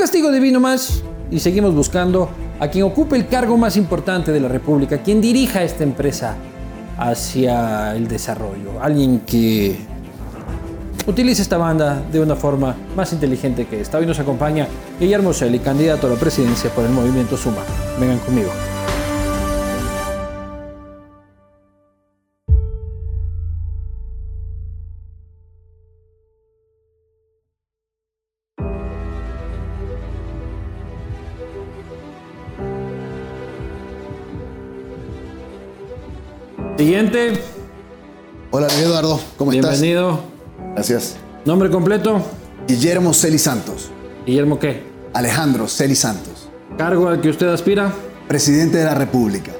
castigo divino más y seguimos buscando a quien ocupe el cargo más importante de la República, quien dirija esta empresa hacia el desarrollo, alguien que utilice esta banda de una forma más inteligente que esta. Hoy nos acompaña Guillermo Celi, candidato a la presidencia por el movimiento Suma. Vengan conmigo. Siguiente. Hola, Eduardo, ¿cómo estás? Bienvenido. Gracias. ¿Nombre completo? Guillermo Celi Santos. Guillermo qué? Alejandro Celi Santos. ¿Cargo al que usted aspira? Presidente de la República.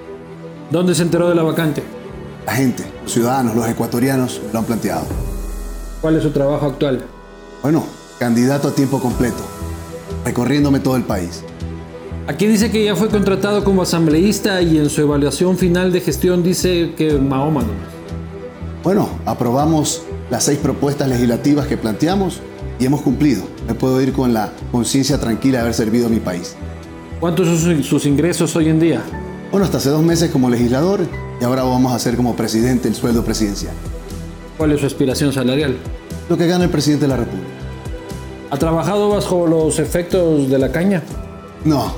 ¿Dónde se enteró de la vacante? La gente, los ciudadanos, los ecuatorianos lo han planteado. ¿Cuál es su trabajo actual? Bueno, candidato a tiempo completo, recorriéndome todo el país. Aquí dice que ya fue contratado como asambleísta y en su evaluación final de gestión dice que Mahoma. Bueno, aprobamos las seis propuestas legislativas que planteamos y hemos cumplido. Me puedo ir con la conciencia tranquila de haber servido a mi país. ¿Cuántos son sus ingresos hoy en día? Bueno, hasta hace dos meses como legislador y ahora vamos a hacer como presidente el sueldo presidencial. ¿Cuál es su aspiración salarial? Lo que gana el presidente de la República. ¿Ha trabajado bajo los efectos de la caña? No,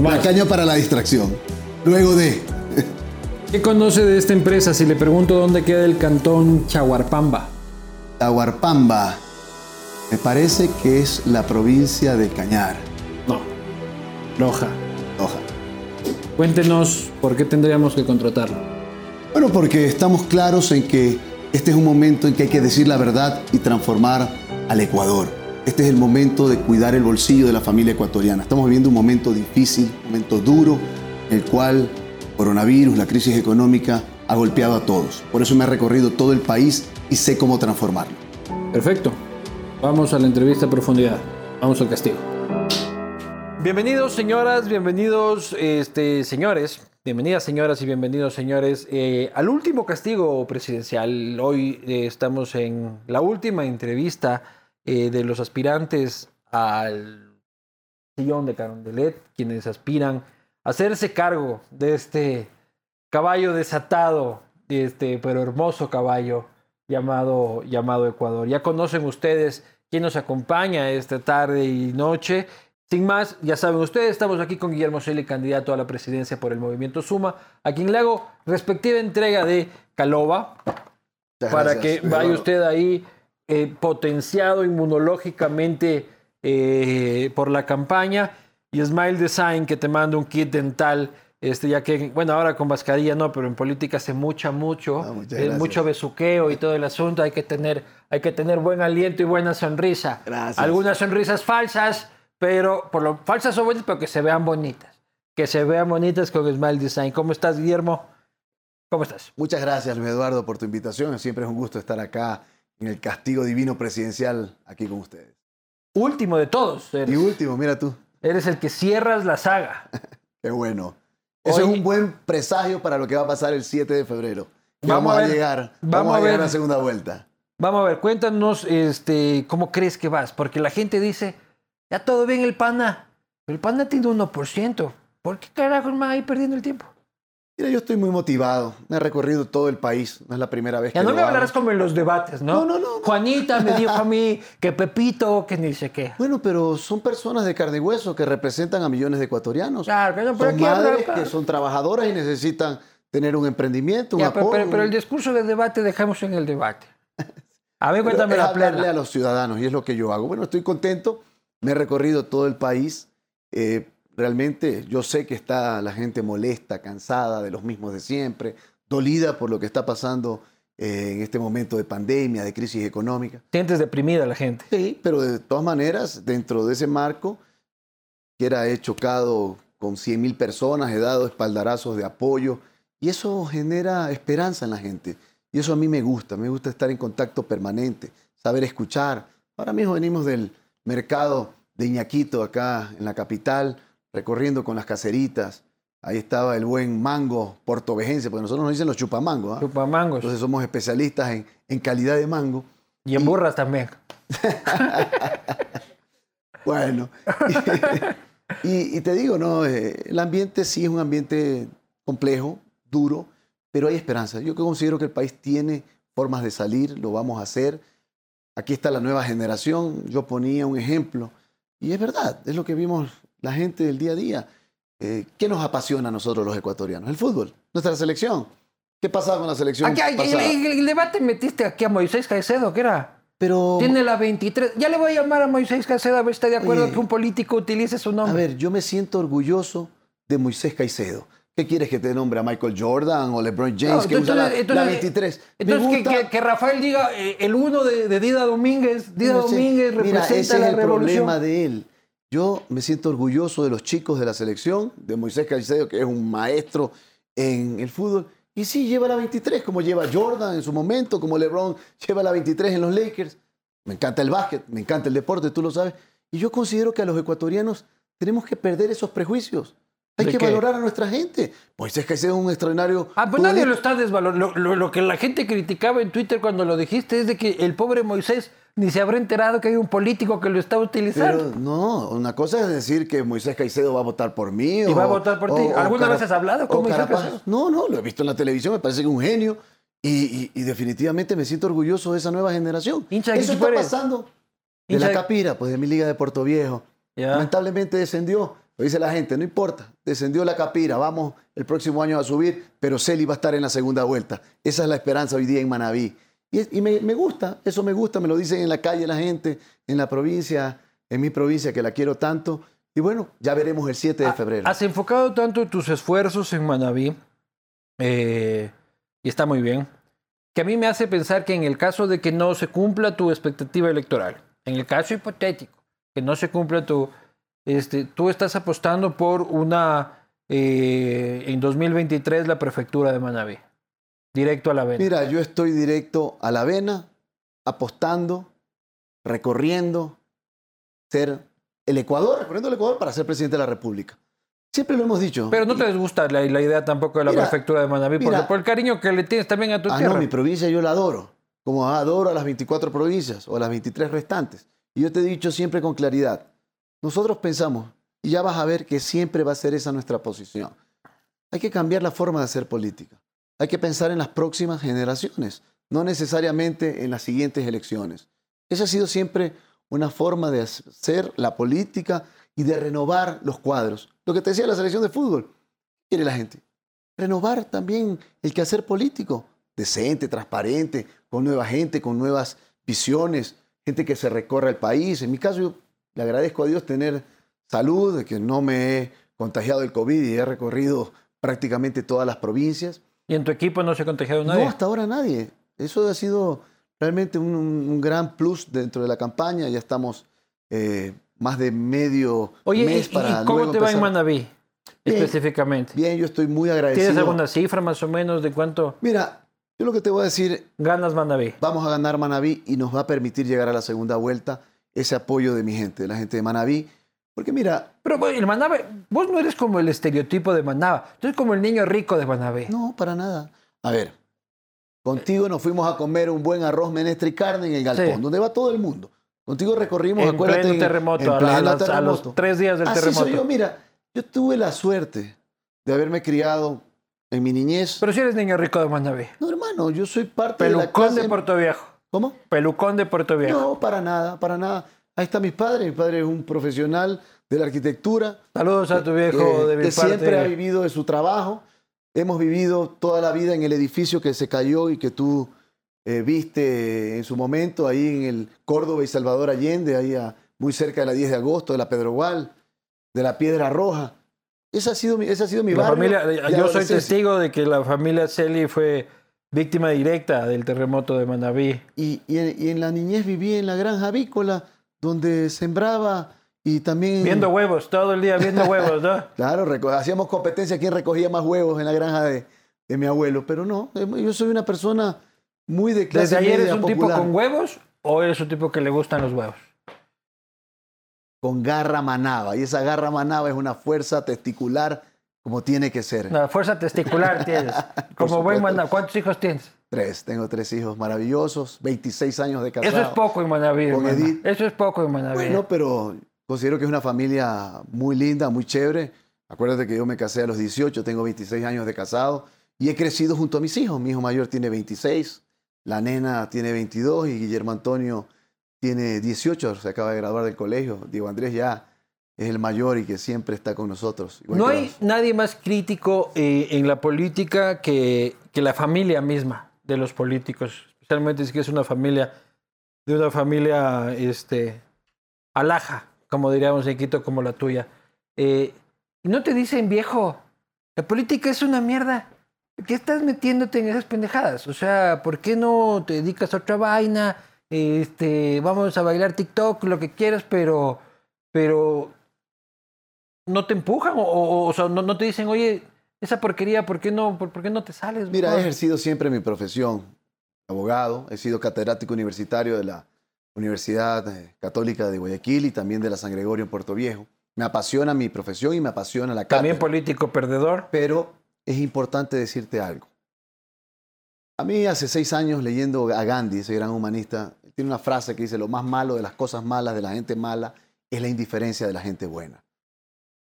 la caña para la distracción. Luego de... ¿Qué conoce de esta empresa si le pregunto dónde queda el cantón Chaguarpamba? Chaguarpamba. Me parece que es la provincia de Cañar. No. Loja. Loja. Cuéntenos por qué tendríamos que contratarlo. Bueno, porque estamos claros en que este es un momento en que hay que decir la verdad y transformar al Ecuador. Este es el momento de cuidar el bolsillo de la familia ecuatoriana. Estamos viviendo un momento difícil, un momento duro, en el cual el coronavirus, la crisis económica ha golpeado a todos. Por eso me he recorrido todo el país y sé cómo transformarlo. Perfecto. Vamos a la entrevista a profundidad. Vamos al castigo. Bienvenidos señoras, bienvenidos este, señores, bienvenidas señoras y bienvenidos señores eh, al último castigo presidencial. Hoy eh, estamos en la última entrevista eh, de los aspirantes al sillón de Carondelet, quienes aspiran a hacerse cargo de este caballo desatado, de este pero hermoso caballo llamado, llamado Ecuador. Ya conocen ustedes quién nos acompaña esta tarde y noche. Sin más, ya saben ustedes, estamos aquí con Guillermo Shelley, candidato a la presidencia por el movimiento Suma, a quien le hago respectiva entrega de Caloba, para que vaya usted ahí eh, potenciado inmunológicamente eh, por la campaña, y Smile Design, que te manda un kit dental este, ya que, bueno, ahora con mascarilla no, pero en política se mucha mucho, Ah, muchas eh, mucho besuqueo y todo el asunto, hay que tener, hay que tener buen aliento y buena sonrisa. Gracias. Algunas sonrisas falsas, pero por lo falsas o bonitas, pero que se vean bonitas. Que se vean bonitas con Smile Design. ¿Cómo estás, Guillermo? ¿Cómo estás? Muchas gracias, Luis Eduardo, por tu invitación. Siempre es un gusto estar acá en el castigo divino presidencial aquí con ustedes. Último de todos. Y último, mira tú, eres el que cierras la saga. qué bueno. Eso es un buen presagio para lo que va a pasar el 7 de febrero. Vamos Vamos, a ver, llegar, vamos vamos, a llegar a la segunda vuelta. Vamos a ver, cuéntanos este, cómo crees que vas, porque la gente dice, ya todo bien el pana, pero el pana tiene 1%. ¿Por qué carajo más ahí perdiendo el tiempo? Mira, yo estoy muy motivado. Me he recorrido todo el país. No es la primera vez Ya que no lo me hago. hablarás como en los debates, ¿no? No, no, no. Juanita me dijo a mí que Pepito, que ni sé qué. Bueno, pero son personas de carne y hueso que representan a millones de ecuatorianos. Claro, pero son aquí madres que son trabajadoras y necesitan tener un emprendimiento, un Ya, pero, apoyo. pero- pero el discurso del debate dejamos en el debate. A mí Pero cuéntame la hablarle plena. a los ciudadanos y es lo que yo hago. Bueno, estoy contento. Me he recorrido todo el país. Eh, realmente yo sé que está la gente molesta, cansada de los mismos de siempre, dolida por lo que está pasando eh, en este momento de pandemia, de crisis económica. Sientes deprimida la gente. Sí, pero de todas maneras, dentro de ese marco, quiera he chocado con 100 mil personas, he dado espaldarazos de apoyo y eso genera esperanza en la gente. Y eso a mí me gusta, me gusta estar en contacto permanente, saber escuchar. Ahora mismo venimos del mercado de Iñaquito acá en la capital, recorriendo con las caseritas. Ahí estaba el buen mango portovejense, porque nosotros nos dicen los chupamangos. ¿ah? Chupamangos. Entonces somos especialistas en, en calidad de mango. Y en burras también. Bueno, y, te digo, no, eh, el ambiente sí es un ambiente complejo, duro, pero hay esperanza. Yo considero que el país tiene formas de salir, lo vamos a hacer. Aquí está la nueva generación. Yo ponía un ejemplo y es verdad, es lo que vimos la gente del día a día. Eh, ¿Qué nos apasiona a nosotros los ecuatorianos? El fútbol, nuestra selección. ¿Qué pasaba con la selección? Aquí, el, debate metiste aquí a Moisés Caicedo, ¿qué era? Pero, Tiene la 23. Ya le voy a llamar a Moisés Caicedo a ver si está de acuerdo que un político utilice su nombre. A ver, yo me siento orgulloso de Moisés Caicedo. ¿Qué quieres que te nombre a Michael Jordan o LeBron James que usa la, 23? Entonces, que, Rafael diga eh, el uno de, Dida Domínguez. Dida Domínguez representa Mira, ese es el problema de él. Yo me siento orgulloso de los chicos de la selección, de Moisés Caicedo, que es un maestro en el fútbol. Y sí, lleva la 23, como lleva Jordan en su momento, como LeBron lleva la 23 en los Lakers. Me encanta el básquet, me encanta el deporte, tú lo sabes. Y yo considero que a los ecuatorianos tenemos que perder esos prejuicios. Hay que valorar a nuestra gente. Pues es que sea un extraordinario. Ah, pues nadie lo está desvalorando. Lo, que la gente criticaba en Twitter cuando lo dijiste es de que el pobre Moisés ni se habrá enterado que hay un político que lo está utilizando. Pero no, una cosa es decir que Moisés Caicedo va a votar por mí. ¿Y va a votar por ti? ¿Alguna vez has hablado con Moisés Caicedo? No, no, lo he visto en la televisión, me parece que es un genio. Y, definitivamente me siento orgulloso de esa nueva generación. Hincha, Eso está pasando. De la Capira, pues de mi liga de Puerto Viejo. Lamentablemente descendió lo dice la gente, no importa, descendió la capira, vamos el próximo año a subir, pero Celi va a estar en la segunda vuelta. Esa es la esperanza hoy día en Manabí. Y, me, gusta, eso me gusta, me lo dicen en la calle la gente, en la provincia, en mi provincia que la quiero tanto. Y bueno, ya veremos el 7 de febrero. Has enfocado tanto tus esfuerzos en Manabí, eh, y está muy bien, que a mí me hace pensar que en el caso de que no se cumpla tu expectativa electoral, en el caso hipotético, que no se cumpla tu este, tú estás apostando por una, eh, en 2023, la prefectura de Manabí. Directo a la vena. Mira, yo estoy directo a la vena, apostando, recorriendo, ser el Ecuador, recorriendo el Ecuador para ser presidente de la República. Siempre lo hemos dicho. Pero no te gusta la, idea tampoco de la prefectura de Manabí, porque por el cariño que le tienes también a tu ah, tierra. No, mi provincia yo la adoro, como adoro a las 24 provincias o a las 23 restantes. Y yo te he dicho siempre con claridad, nosotros pensamos, y ya vas a ver que siempre va a ser esa nuestra posición. Hay que cambiar la forma de hacer política. Hay que pensar en las próximas generaciones, no necesariamente en las siguientes elecciones. Esa ha sido siempre una forma de hacer la política y de renovar los cuadros. Lo que te decía la selección de fútbol, ¿qué quiere la gente? Renovar también el quehacer político, decente, transparente, con nueva gente, con nuevas visiones, gente que se recorra el país. En mi caso, yo le agradezco a Dios tener salud, de que no me he contagiado el COVID y he recorrido prácticamente todas las provincias. ¿Y en tu equipo no se ha contagiado nadie? No, hasta ahora nadie. Eso ha sido realmente un, gran plus dentro de la campaña. Ya estamos eh, más de medio mes para ¿y ¿Cómo te va en Manaví específicamente? Bien, yo estoy muy agradecido. ¿Tienes alguna cifra más o menos de cuánto? Mira, yo lo que te voy a decir. Ganas Manaví. Vamos a ganar Manaví y nos va a permitir llegar a la segunda vuelta ese apoyo de mi gente, de la gente de Manabí. Porque mira... Pero el Manabí, vos no eres como el estereotipo de Manaba, tú eres como el niño rico de Manabí. No, para nada. A ver, contigo nos fuimos a comer un buen arroz, menestra y carne en el galpón, donde va todo el mundo. Contigo recorrimos, en acuérdate, pleno terremoto, a, los tres días del terremoto. Soy yo, mira, yo tuve la suerte de haberme criado en mi niñez. Pero si eres niño rico de Manabí. No, hermano, yo soy parte de la clase... de Puerto Viejo. ¿Cómo? Pelucón de Puerto Viejo. No, para nada, para nada. Ahí está mi padre. Mi padre es un profesional de la arquitectura. Saludos a tu viejo de mi Que siempre ha vivido de su trabajo. Hemos vivido toda la vida en el edificio que se cayó y que tú eh, viste en su momento, ahí en el Córdoba y Salvador Allende, ahí muy cerca de la 10 de agosto, de la Pedrogual, de la Piedra Roja. Esa ha sido mi, esa ha sido mi barrio. yo soy testigo de que la familia Celi fue Víctima directa del terremoto de Manabí. Y, en, la niñez viví en la granja avícola, donde sembraba y también... Viendo huevos, todo el día viendo huevos, ¿no? claro, hacíamos competencia quién recogía más huevos en la granja de, mi abuelo, pero no, eh, yo soy una persona muy de clase ¿Desde ayer eres un tipo con huevos o eres un tipo que le gustan los huevos? Con garra manaba, y esa garra manaba es una fuerza testicular como tiene que ser. La fuerza testicular tienes. Como buen ¿Cuántos hijos tienes? Tres. Tengo tres hijos maravillosos, 26 años de casado. Eso es poco en Manaví. Eso es poco en Manaví. Bueno, pero considero que es una familia muy linda, muy chévere. Acuérdate que yo me casé a los 18, tengo 26 años de casado y he crecido junto a mis hijos. Mi hijo mayor tiene 26, la nena tiene 22 y Guillermo Antonio tiene 18, se acaba de graduar del colegio. Diego Andrés ya es el mayor y que siempre está con nosotros. No hay nadie más crítico eh, en la política que, que, la familia misma de los políticos, especialmente si es una familia de una familia este, alhaja, como diríamos en Quito, como la tuya. Eh, no te dicen, viejo, la política es una mierda. ¿Qué estás metiéndote en esas pendejadas? O sea, ¿por qué no te dedicas a otra vaina? Este, vamos a bailar TikTok, lo que quieras, pero, pero no te empujan o, o, sea, no, te dicen, oye, esa porquería, ¿por qué no, por, qué no te sales? Mira, he ejercido siempre mi profesión, abogado, he sido catedrático universitario de la Universidad eh, Católica de Guayaquil y también de la San Gregorio en Puerto Viejo. Me apasiona mi profesión y me apasiona la cátedra. También político perdedor. Pero es importante decirte algo. A mí hace seis años leyendo a Gandhi, ese gran humanista, tiene una frase que dice, lo más malo de las cosas malas, de la gente mala, es la indiferencia de la gente buena.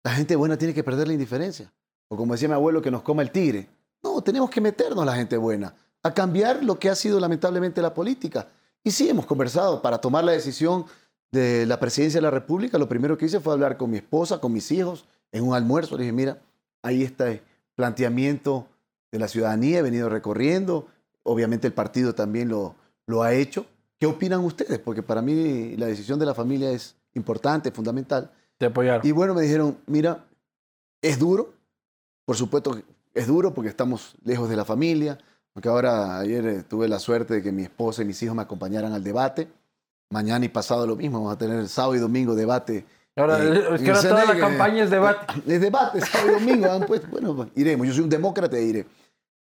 La gente buena tiene que perder la indiferencia. O como decía mi abuelo, que nos coma el tigre. No, tenemos que meternos la gente buena, a cambiar lo que ha sido lamentablemente la política. Y sí, hemos conversado para tomar la decisión de la presidencia de la República. Lo primero que hice fue hablar con mi esposa, con mis hijos, en un almuerzo. Le dije, mira, ahí está el planteamiento de la ciudadanía, he venido recorriendo. Obviamente el partido también lo, lo ha hecho. ¿Qué opinan ustedes? Porque para mí la decisión de la familia es importante, fundamental. Te apoyaron. Y bueno, me dijeron, mira, es duro, por supuesto es duro porque estamos lejos de la familia, porque ahora ayer eh, tuve la suerte de que mi esposa y mis hijos me acompañaran al debate. Mañana y pasado lo mismo, vamos a tener el sábado y domingo debate. Ahora, eh, es que ahora toda la campaña es debate. Es debate, sábado y domingo. bueno, iremos. Yo soy un demócrata y iré.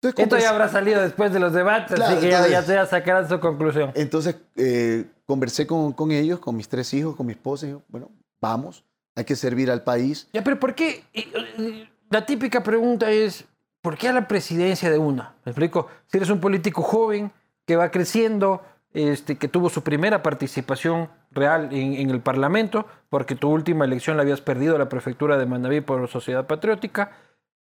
Entonces, Esto ya habrá salido después de los debates, así que ya, ya, sacarán su conclusión. Entonces, eh, conversé con, con, ellos, con mis tres hijos, con mi esposa, y yo, bueno, vamos, hay que servir al país. Ya, pero ¿por qué? La típica pregunta es, ¿por qué a la presidencia de una? ¿Me explico? Si eres un político joven que va creciendo, este, que tuvo su primera participación real en, el Parlamento, porque tu última elección la habías perdido a la prefectura de Manaví por Sociedad Patriótica,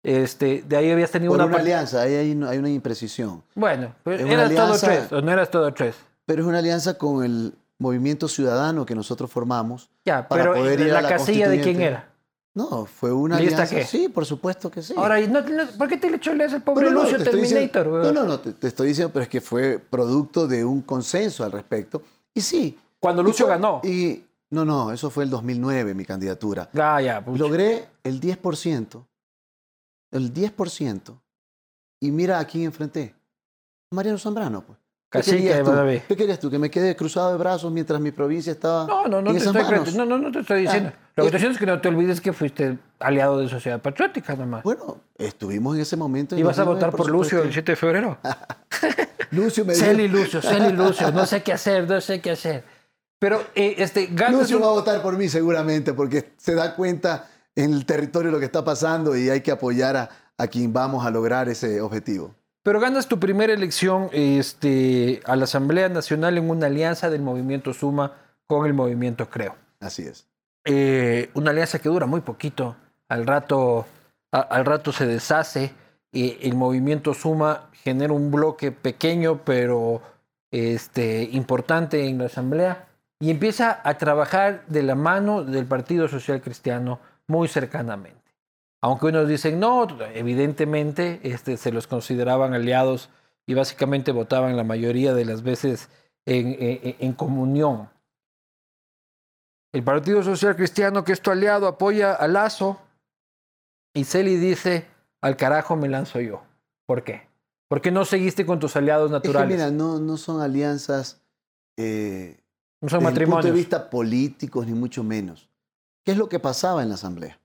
este, de ahí habías tenido por una... una alianza, ahí hay, una imprecisión. Bueno, eras todo tres, o no eras todo tres. Pero es una alianza con el movimiento ciudadano que nosotros formamos. Ya, para pero poder ir la, a la casilla de quién era. No, fue una alianza. Qué? Sí, por supuesto que sí. Ahora, ¿por qué te le echó el pobre Lucio Terminator? no, no, no, te, estoy diciendo, pero es que fue producto de un consenso al respecto. Y sí. Cuando Lucio ganó. Y no, no, eso fue el 2009, mi candidatura. Ah, ya. Logré el 10%. El 10%. Y mira a quién enfrenté. Mariano Zambrano, pues. ¿Qué querías, tú? ¿Qué querías tú? ¿Que me quede cruzado de brazos mientras mi provincia estaba No, no, no, te estoy, no, no, no te estoy diciendo. Ah, Lo que te estoy diciendo es que no te olvides que fuiste aliado de Sociedad Patriótica nomás. Bueno, estuvimos en ese momento. ¿Y vas a votar por, Lucio el 7 de febrero? Lucio me dijo... Celi Lucio, Celi Lucio, no sé qué hacer, no sé qué hacer. Pero eh, este, Lucio va a votar por mí seguramente porque se da cuenta en el territorio lo que está pasando y hay que apoyar a, a quien vamos a lograr ese objetivo. Pero ganas tu primera elección este, a la Asamblea Nacional en una alianza del movimiento Suma con el movimiento Creo. Así es. Eh, una alianza que dura muy poquito. Al rato, al rato se deshace. y el movimiento Suma genera un bloque pequeño pero este, importante en la Asamblea y empieza a trabajar de la mano del Partido Social Cristiano muy cercanamente. Aunque unos dicen no, evidentemente este, se los consideraban aliados y básicamente votaban la mayoría de las veces en, comunión. El Partido Social Cristiano, que es tu aliado, apoya a Lazo y Celi dice, al carajo me lanzo yo. ¿Por qué? ¿Por qué no seguiste con tus aliados naturales? mira, no, no son alianzas eh, no son desde punto de vista políticos, ni mucho menos. ¿Qué es lo que pasaba en la Asamblea?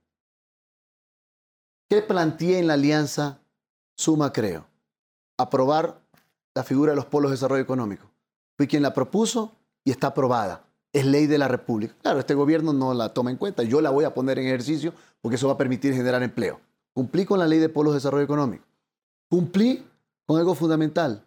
¿Qué planteé en la alianza Suma Creo? Aprobar la figura de los polos de desarrollo económico. Fui quien la propuso y está aprobada. Es ley de la República. Claro, este gobierno no la toma en cuenta. Yo la voy a poner en ejercicio porque eso va a permitir generar empleo. Cumplí con la ley de polos de desarrollo económico. Cumplí con algo fundamental.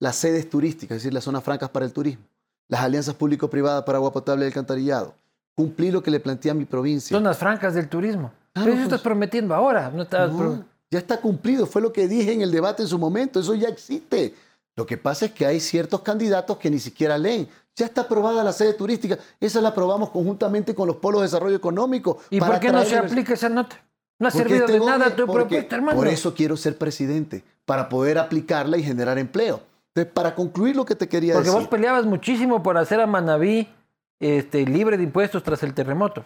Las sedes turísticas, es decir, las zonas francas para el turismo. Las alianzas público-privadas para agua potable y alcantarillado. cumplir lo que le planteé a mi provincia. Zonas francas del turismo. Pero eso pues. estás prometiendo ahora. No estás No, ya está cumplido, fue lo que dije en el debate en su momento, eso ya existe. Lo que pasa es que hay ciertos candidatos que ni siquiera leen. Ya está aprobada la sede turística, esa la aprobamos conjuntamente con los polos de desarrollo económico. ¿Y para por qué no se aplica esa nota? No ha Porque servido este de nada tu porque propuesta, hermano. Por eso quiero ser presidente, para poder aplicarla y generar empleo. Entonces, para concluir lo que te quería Porque decir. vos peleabas muchísimo por hacer a Manabí este, libre de impuestos tras el terremoto.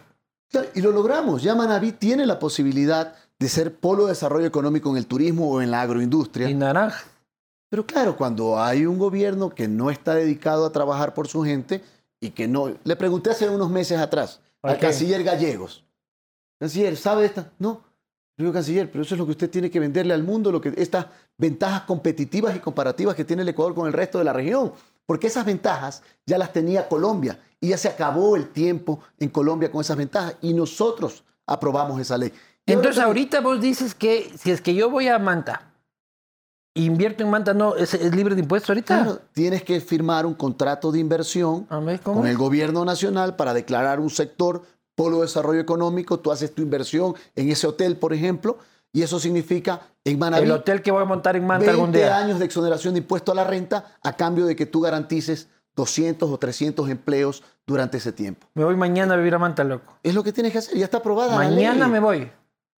Y lo logramos. Ya Manaví tiene la posibilidad de ser polo de desarrollo económico en el turismo o en la agroindustria. Y naranja. Pero claro, cuando hay un gobierno que no está dedicado a trabajar por su gente y que no... Le pregunté hace unos meses atrás al canciller Gallegos. Canciller, ¿sabe esta? No. Le digo, canciller, pero eso es lo que usted tiene que venderle al mundo, lo que, estas ventajas competitivas y comparativas que tiene el Ecuador con el resto de la región. Porque esas ventajas ya las tenía Colombia y ya se acabó el tiempo en Colombia con esas ventajas y nosotros aprobamos esa ley. Y Entonces ahorita vos dices que si es que yo voy a Manta, invierto en Manta, no, es, es libre de impuestos ahorita. Claro, tienes que firmar un contrato de inversión con el gobierno nacional para declarar un sector polo de desarrollo económico. Tú haces tu inversión en ese hotel, por ejemplo, y eso significa en Manaví El hotel que voy a montar en Manta 20 algún día. años de exoneración de impuesto a la renta a cambio de que tú garantices 200 o 300 empleos durante ese tiempo. Me voy mañana a vivir a Manta, loco. Es lo que tienes que hacer, ya está aprobada. la Mañana ley. me voy.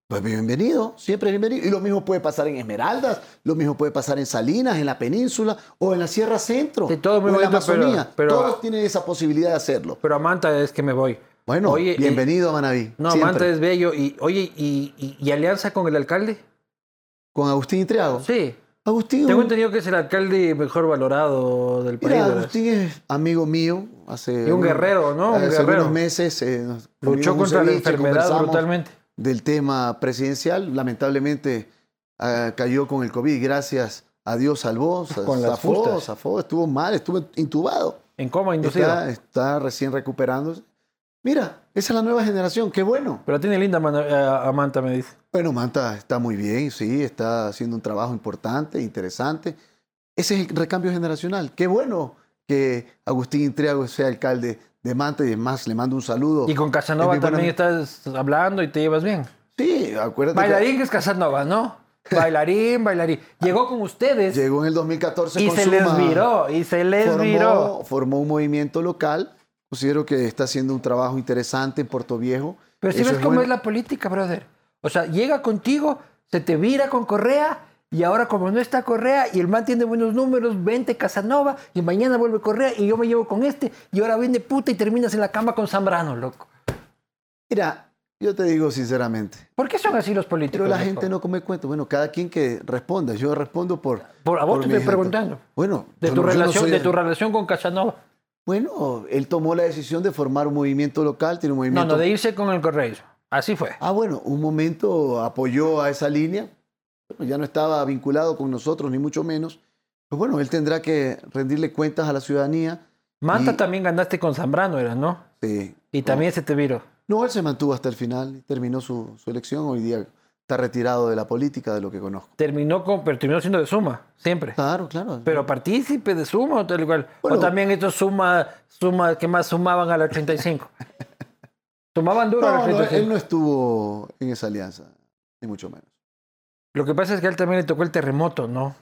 Pues bienvenido, siempre bienvenido. Y lo mismo puede pasar en Esmeraldas, lo mismo puede pasar en Salinas, en la península o en la Sierra Centro Sí, todo o en la pero- Amazonía. pero- Todos tienen esa posibilidad de hacerlo. Pero a Manta es que me voy. Bueno, Oye, eh, bienvenido a Manaví. No, siempre. Manta es bello. Y, oye, ¿y, y, y alianza con el alcalde? Con Agustín Triago. Sí. Agustín, Tengo entendido que es el alcalde mejor valorado del país. mira. Agustín es amigo mío. Hace Y un guerrero, ¿no? Un hace guerrero. algunos meses eh, Luchó contra la enfermedad brutalmente. Del tema presidencial. Lamentablemente ah, cayó con el COVID. Gracias a Dios salvó. sa- Con las zafó, fustas. zafó, estuvo mal, estuvo intubado. En coma inducido. Está, está recién recuperándose. Mira, esa es la nueva generación, qué bueno. Pero tiene linda eh, a Manta, me dice. Bueno, Manta está muy bien, sí, está haciendo un trabajo importante, interesante. Ese es el recambio generacional. Qué bueno que Agustín Intriago sea alcalde de Manta y además le mando un saludo. Y con Casanova Es mi buena también estás hablando y te llevas bien. Sí, acuérdate Bailarín que es Casanova, ¿no? Bailarín, bailarín. Llegó con ustedes llegó en el 2014 y con se les viró, y se les viró. formó, formó un movimiento local. Considero que está haciendo un trabajo interesante en Puerto Viejo. Pero si ves cómo bueno. es la política, brother. O sea, llega contigo, se te vira con Correa, y ahora como no está Correa, y el man tiene buenos números, vente Casanova, y mañana vuelve Correa, y yo me llevo con este, y ahora viene puta y terminas en la cama con Zambrano, loco. Mira, yo te digo sinceramente, ¿Por qué son así los políticos? Pero la gente no come cuento. Bueno, cada quien que responda. Yo respondo por. Por- a vos te mi estoy preguntando. Bueno, De tu, no- relación, de tu relación con Casanova. Bueno, él tomó la decisión de formar un movimiento local, tiene un No, movimiento. no, de irse con el Correa. Así fue. Ah, bueno, un momento apoyó a esa línea. Bueno, ya no estaba vinculado con nosotros, ni mucho menos. Pues bueno, él tendrá que rendirle cuentas a la ciudadanía. Manta Y- también ganaste con Zambrano, era, ¿no? Sí. Y también se te viró. No, él se mantuvo hasta el final, terminó su, su elección. Hoy día está retirado de la política, de lo que conozco. Terminó con, pero terminó siendo de Suma, siempre. Claro, claro. Pero partícipe de Suma o tal igual. Bueno. o también estos Suma, Suma que más sumaban a la 85. Sumaban duro a la no, no, 85. él no estuvo en esa alianza, ni mucho menos. Lo que pasa es que a él también le tocó el terremoto, ¿no?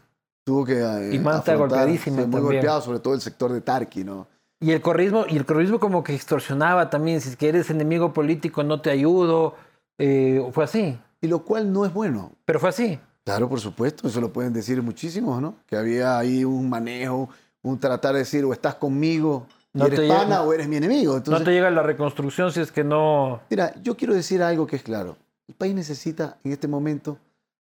Tuvo que eh, Y Manta golpeadísima muy también. golpeado, sobre todo el sector de Tarqui, ¿no? Y el corrismo, y el corrismo como que extorsionaba también. Si es que eres enemigo político, no te ayudo. Eh, fue así. Y lo cual no es bueno. Pero fue así. Claro, por supuesto, eso lo pueden decir muchísimos, ¿no? Que había ahí un manejo, un tratar de decir o estás conmigo No eres te llega- pana o eres mi enemigo. Entonces, no te llega la reconstrucción si es que no. mira, yo quiero decir algo que es claro. El país necesita en este momento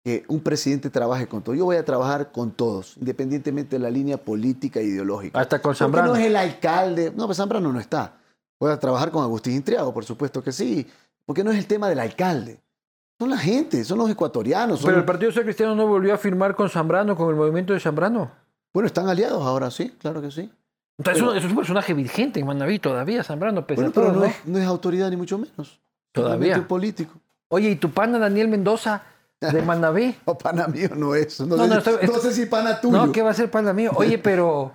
que un presidente trabaje con todos. Yo voy a trabajar con todos, independientemente de la línea política e ideológica. Hasta con Zambrano. no es el alcalde. No, pues Zambrano no está. Voy a trabajar con Agustín Intriago, por supuesto que sí. Porque no es el tema del alcalde. Son la gente, son los ecuatorianos. son Pero el Partido Social Cristiano no volvió a firmar con Zambrano, con el movimiento de Zambrano. Bueno, están aliados ahora, sí, claro que sí. Entonces Pero- es, un, es personaje vigente en Manaví todavía, Zambrano, pese Bueno, a pero no, ¿no? es, no es autoridad ni mucho menos. Todavía. Un político. Oye, ¿y tu pana Daniel Mendoza de Manaví? No, pana mío no es. No, No, sé, no, estoy- no estoy- sé si pana tuyo. No, ¿qué va a ser pana mío? Oye, pero...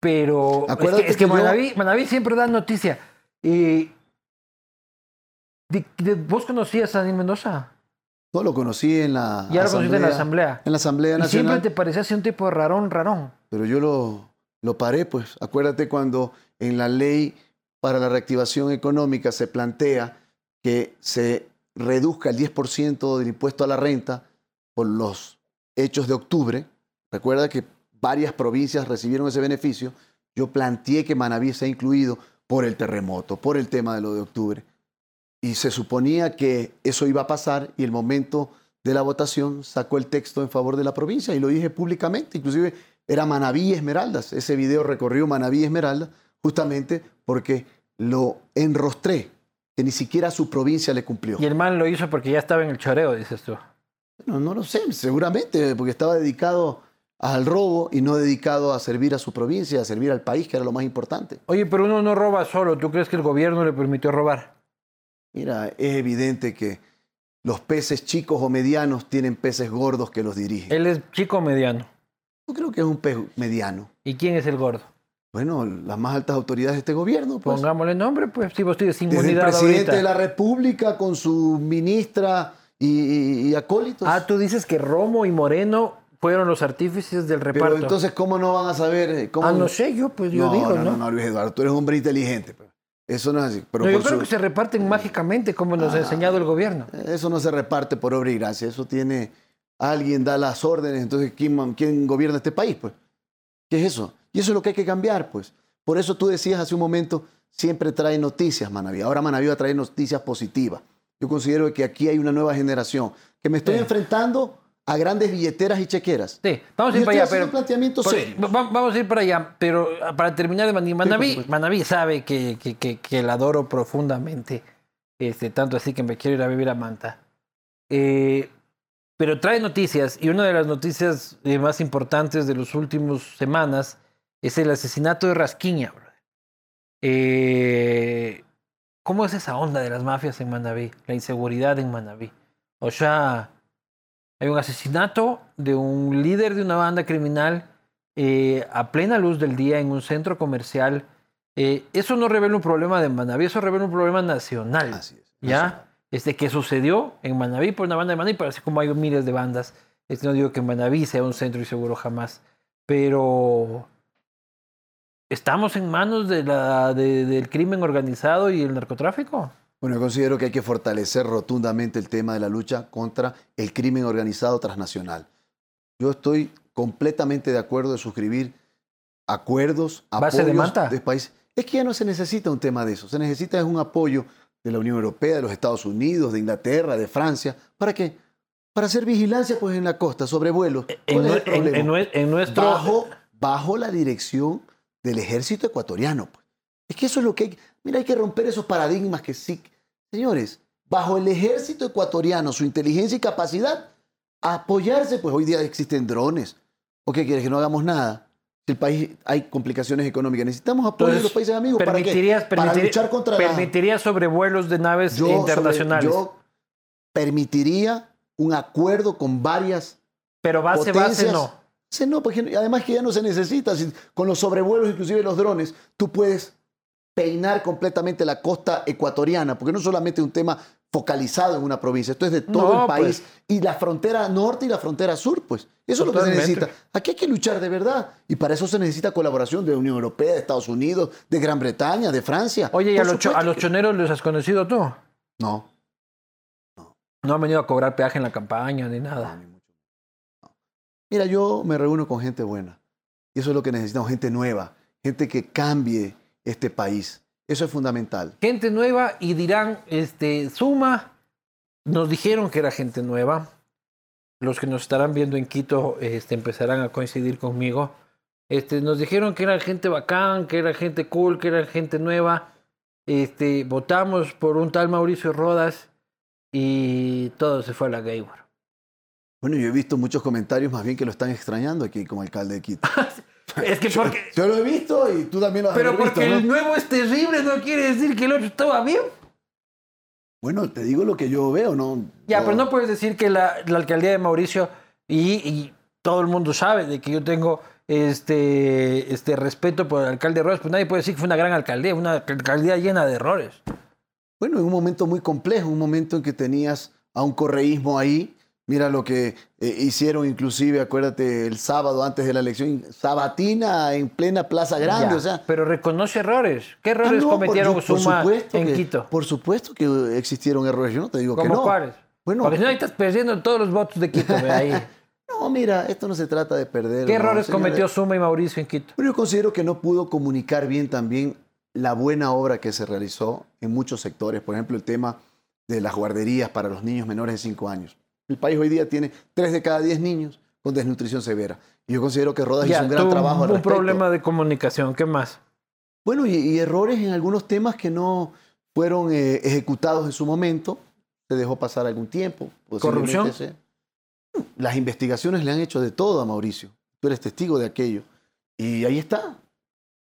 Pero... Acuérdate es que, es que que yo- Manaví, Manaví siempre da noticia. Y ¿Vos conocías a Daniel Mendoza? No, lo conocí en la lo conociste en la asamblea. En la Asamblea Y Nacional. siempre te parecía así un tipo de rarón, rarón. Pero yo lo, lo paré, pues. Acuérdate cuando en la ley para la reactivación económica se plantea que se reduzca el 10% del impuesto a la renta por los hechos de octubre. Recuerda que varias provincias recibieron ese beneficio. Yo planteé que Manaví sea incluido por el terremoto, por el tema de lo de octubre. Y se suponía que eso iba a pasar y el momento de la votación sacó el texto en favor de la provincia y lo dije públicamente. Inclusive era Manaví y Esmeraldas. Ese video recorrió Manaví y Esmeraldas justamente porque lo enrostré, que ni siquiera a su provincia le cumplió. Y el man lo hizo porque ya estaba en el choreo, dices tú. No, no lo sé, seguramente, porque estaba dedicado al robo y no dedicado a servir a su provincia, a servir al país, que era lo más importante. Oye, pero uno no roba solo. ¿Tú crees que el gobierno le permitió robar? Mira, es evidente que los peces chicos o medianos tienen peces gordos que los dirigen. Él es chico o mediano. Yo creo que es un pez mediano. ¿Y quién es el gordo? Bueno, las más altas autoridades de este gobierno. Pues. Pongámosle nombre, pues si vos tienes Desde el inmunidad presidente ahorita. de la República con su ministra y, y- y acólitos. Ah, tú dices que Romo y Moreno fueron los artífices del Pero reparto. entonces, ¿cómo no van a saber? eh, Cómo... Ah, no sé, yo pues yo no, digo, no, ¿no? no, no, Luis Eduardo, tú eres un hombre inteligente. pues. Eso no es así. Pero No, yo creo su- que se reparten mágicamente como nos ha enseñado el gobierno. Eso no se reparte por obra y gracia. Eso tiene. Alguien da las órdenes. Entonces, ¿quién, quién gobierna este país? Pues? ¿Qué es eso? Y eso es lo que hay que cambiar, pues. Por eso tú decías hace un momento, siempre trae noticias, Manaví. Ahora Manaví va a traer noticias positivas. Yo considero que aquí hay una nueva generación. Que me estoy Sí. enfrentando a grandes billeteras y chequeras. Sí, vamos a ir para allá, pero... un planteamiento por- serio. va- vamos a ir para allá, pero ah, para terminar de Manaví, Manaví, supuesto. Manaví sabe que, que, que, que la adoro profundamente, este, tanto así que me quiero ir a vivir a Manta. Eh, pero trae noticias, y una de las noticias eh, más importantes de las últimas semanas es el asesinato de Rasquiña. Eh, ¿Cómo es esa onda de las mafias en Manaví? La inseguridad en Manaví. O sea, hay un asesinato de un líder de una banda criminal eh, a plena luz del día en un centro comercial. Eh, eso no revela un problema de Manaví, eso revela un problema nacional. Así es. ¿Ya? Este que sucedió en Manaví por una banda de Manaví, pero así como hay miles de bandas. Este, no digo que Manaví sea un centro inseguro jamás, pero estamos en manos de la, de- del crimen organizado y el narcotráfico. Bueno, yo considero que hay que fortalecer rotundamente el tema de la lucha contra el crimen organizado transnacional. Yo estoy completamente de acuerdo de suscribir acuerdos, ¿Base de apoyos Manta? de países. Es que ya no se necesita un tema de eso. Se necesita es un apoyo de la Unión Europea, de los Estados Unidos, de Inglaterra, de Francia. ¿Para qué? Para hacer vigilancia pues en la costa, sobre vuelos. En, ¿Cuál es el nue- en- nuestro... bajo, bajo la dirección del ejército ecuatoriano. pues. Es que eso es lo que hay. Mira, hay que romper esos paradigmas que sí. Señores, bajo el ejército ecuatoriano, su inteligencia y capacidad, apoyarse, pues hoy día existen drones. ¿O qué quieres? Que no hagamos nada. Si el país hay complicaciones económicas, necesitamos apoyo de los países amigos. ¿Para qué? Para luchar contra la- permitirías sobrevuelos de naves Yo sobre- internacionales. yo permitiría un acuerdo con varias pero base, base no. No, porque además que ya no se necesita. Si con los sobrevuelos, inclusive los drones, tú puedes peinar completamente la costa ecuatoriana, porque no solamente es un tema focalizado en una provincia, esto es de todo No, el país pues. y la frontera norte y la frontera sur, pues. Eso es lo que se necesita. Aquí hay que luchar de verdad y para eso se necesita colaboración de la Unión Europea, de Estados Unidos, de Gran Bretaña, de Francia. Oye, ¿y a los, cho- a los choneros les has conocido tú? No, No han venido a cobrar peaje en la campaña ni nada. No. No. Mira, yo me reúno con gente buena. Y eso es lo que necesitamos, gente nueva, gente que cambie este país. Eso es fundamental. Gente nueva y dirán, este, Suma, nos dijeron que era gente nueva. Los que nos estarán viendo en Quito este, empezarán a coincidir conmigo. Este, nos dijeron que era gente bacán, que era gente cool, que era gente nueva. Este, votamos por un tal Mauricio Rodas y todo se fue a la Gaywar. Bueno, yo he visto muchos comentarios más bien que lo están extrañando aquí como alcalde de Quito. Es que porque, Yo lo he visto y tú también lo has pero visto, porque ¿no? el nuevo es terrible no quiere decir que el otro estaba bien. Bueno, te digo lo que yo veo, ¿no? Ya, pero no puedes decir que la, la alcaldía de Mauricio y, y todo el mundo sabe de que yo tengo este, este respeto por el alcalde Rodas, pues nadie puede decir que fue una gran alcaldía, una alcaldía llena de errores. bueno, en un momento muy complejo, un momento en que tenías a un correísmo ahí. Mira lo que eh, hicieron inclusive, acuérdate, el sábado antes de la elección, Sabatina en plena Plaza Grande. o sea, pero reconoce errores. ¿Qué ah, errores cometieron por, Suma en Quito? Por supuesto que existieron errores, yo no te digo que no. cuáles? Bueno, Porque si no, ahí estás perdiendo todos los votos de Quito, ahí. no, mira, esto no se trata de perder. ¿Qué errores cometió Suma y Mauricio en Quito? Pero yo considero que no pudo comunicar bien también la buena obra que se realizó en muchos sectores. Por ejemplo, el tema de las guarderías para los niños menores de 5 años. El país hoy día tiene 3 de cada 10 niños con desnutrición severa. Y yo considero que Rodas hizo un gran trabajo. un problema de comunicación, ¿qué más? Bueno, y, errores en algunos temas que no fueron eh, ejecutados en su momento. Se dejó pasar algún tiempo. ¿Corrupción? Las investigaciones le han hecho de todo a Mauricio. Tú eres testigo de aquello. Y ahí está.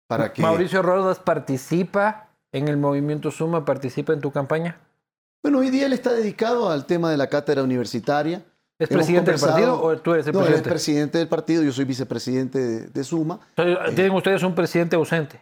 Para que... Mauricio Rodas participa en el movimiento Suma, participa en tu campaña. Bueno, hoy día él está dedicado al tema de la cátedra universitaria. ¿Es presidente del partido o tú eres el presidente? No, es presidente del partido, yo soy vicepresidente de, Suma. ¿Tienen ustedes un presidente ausente?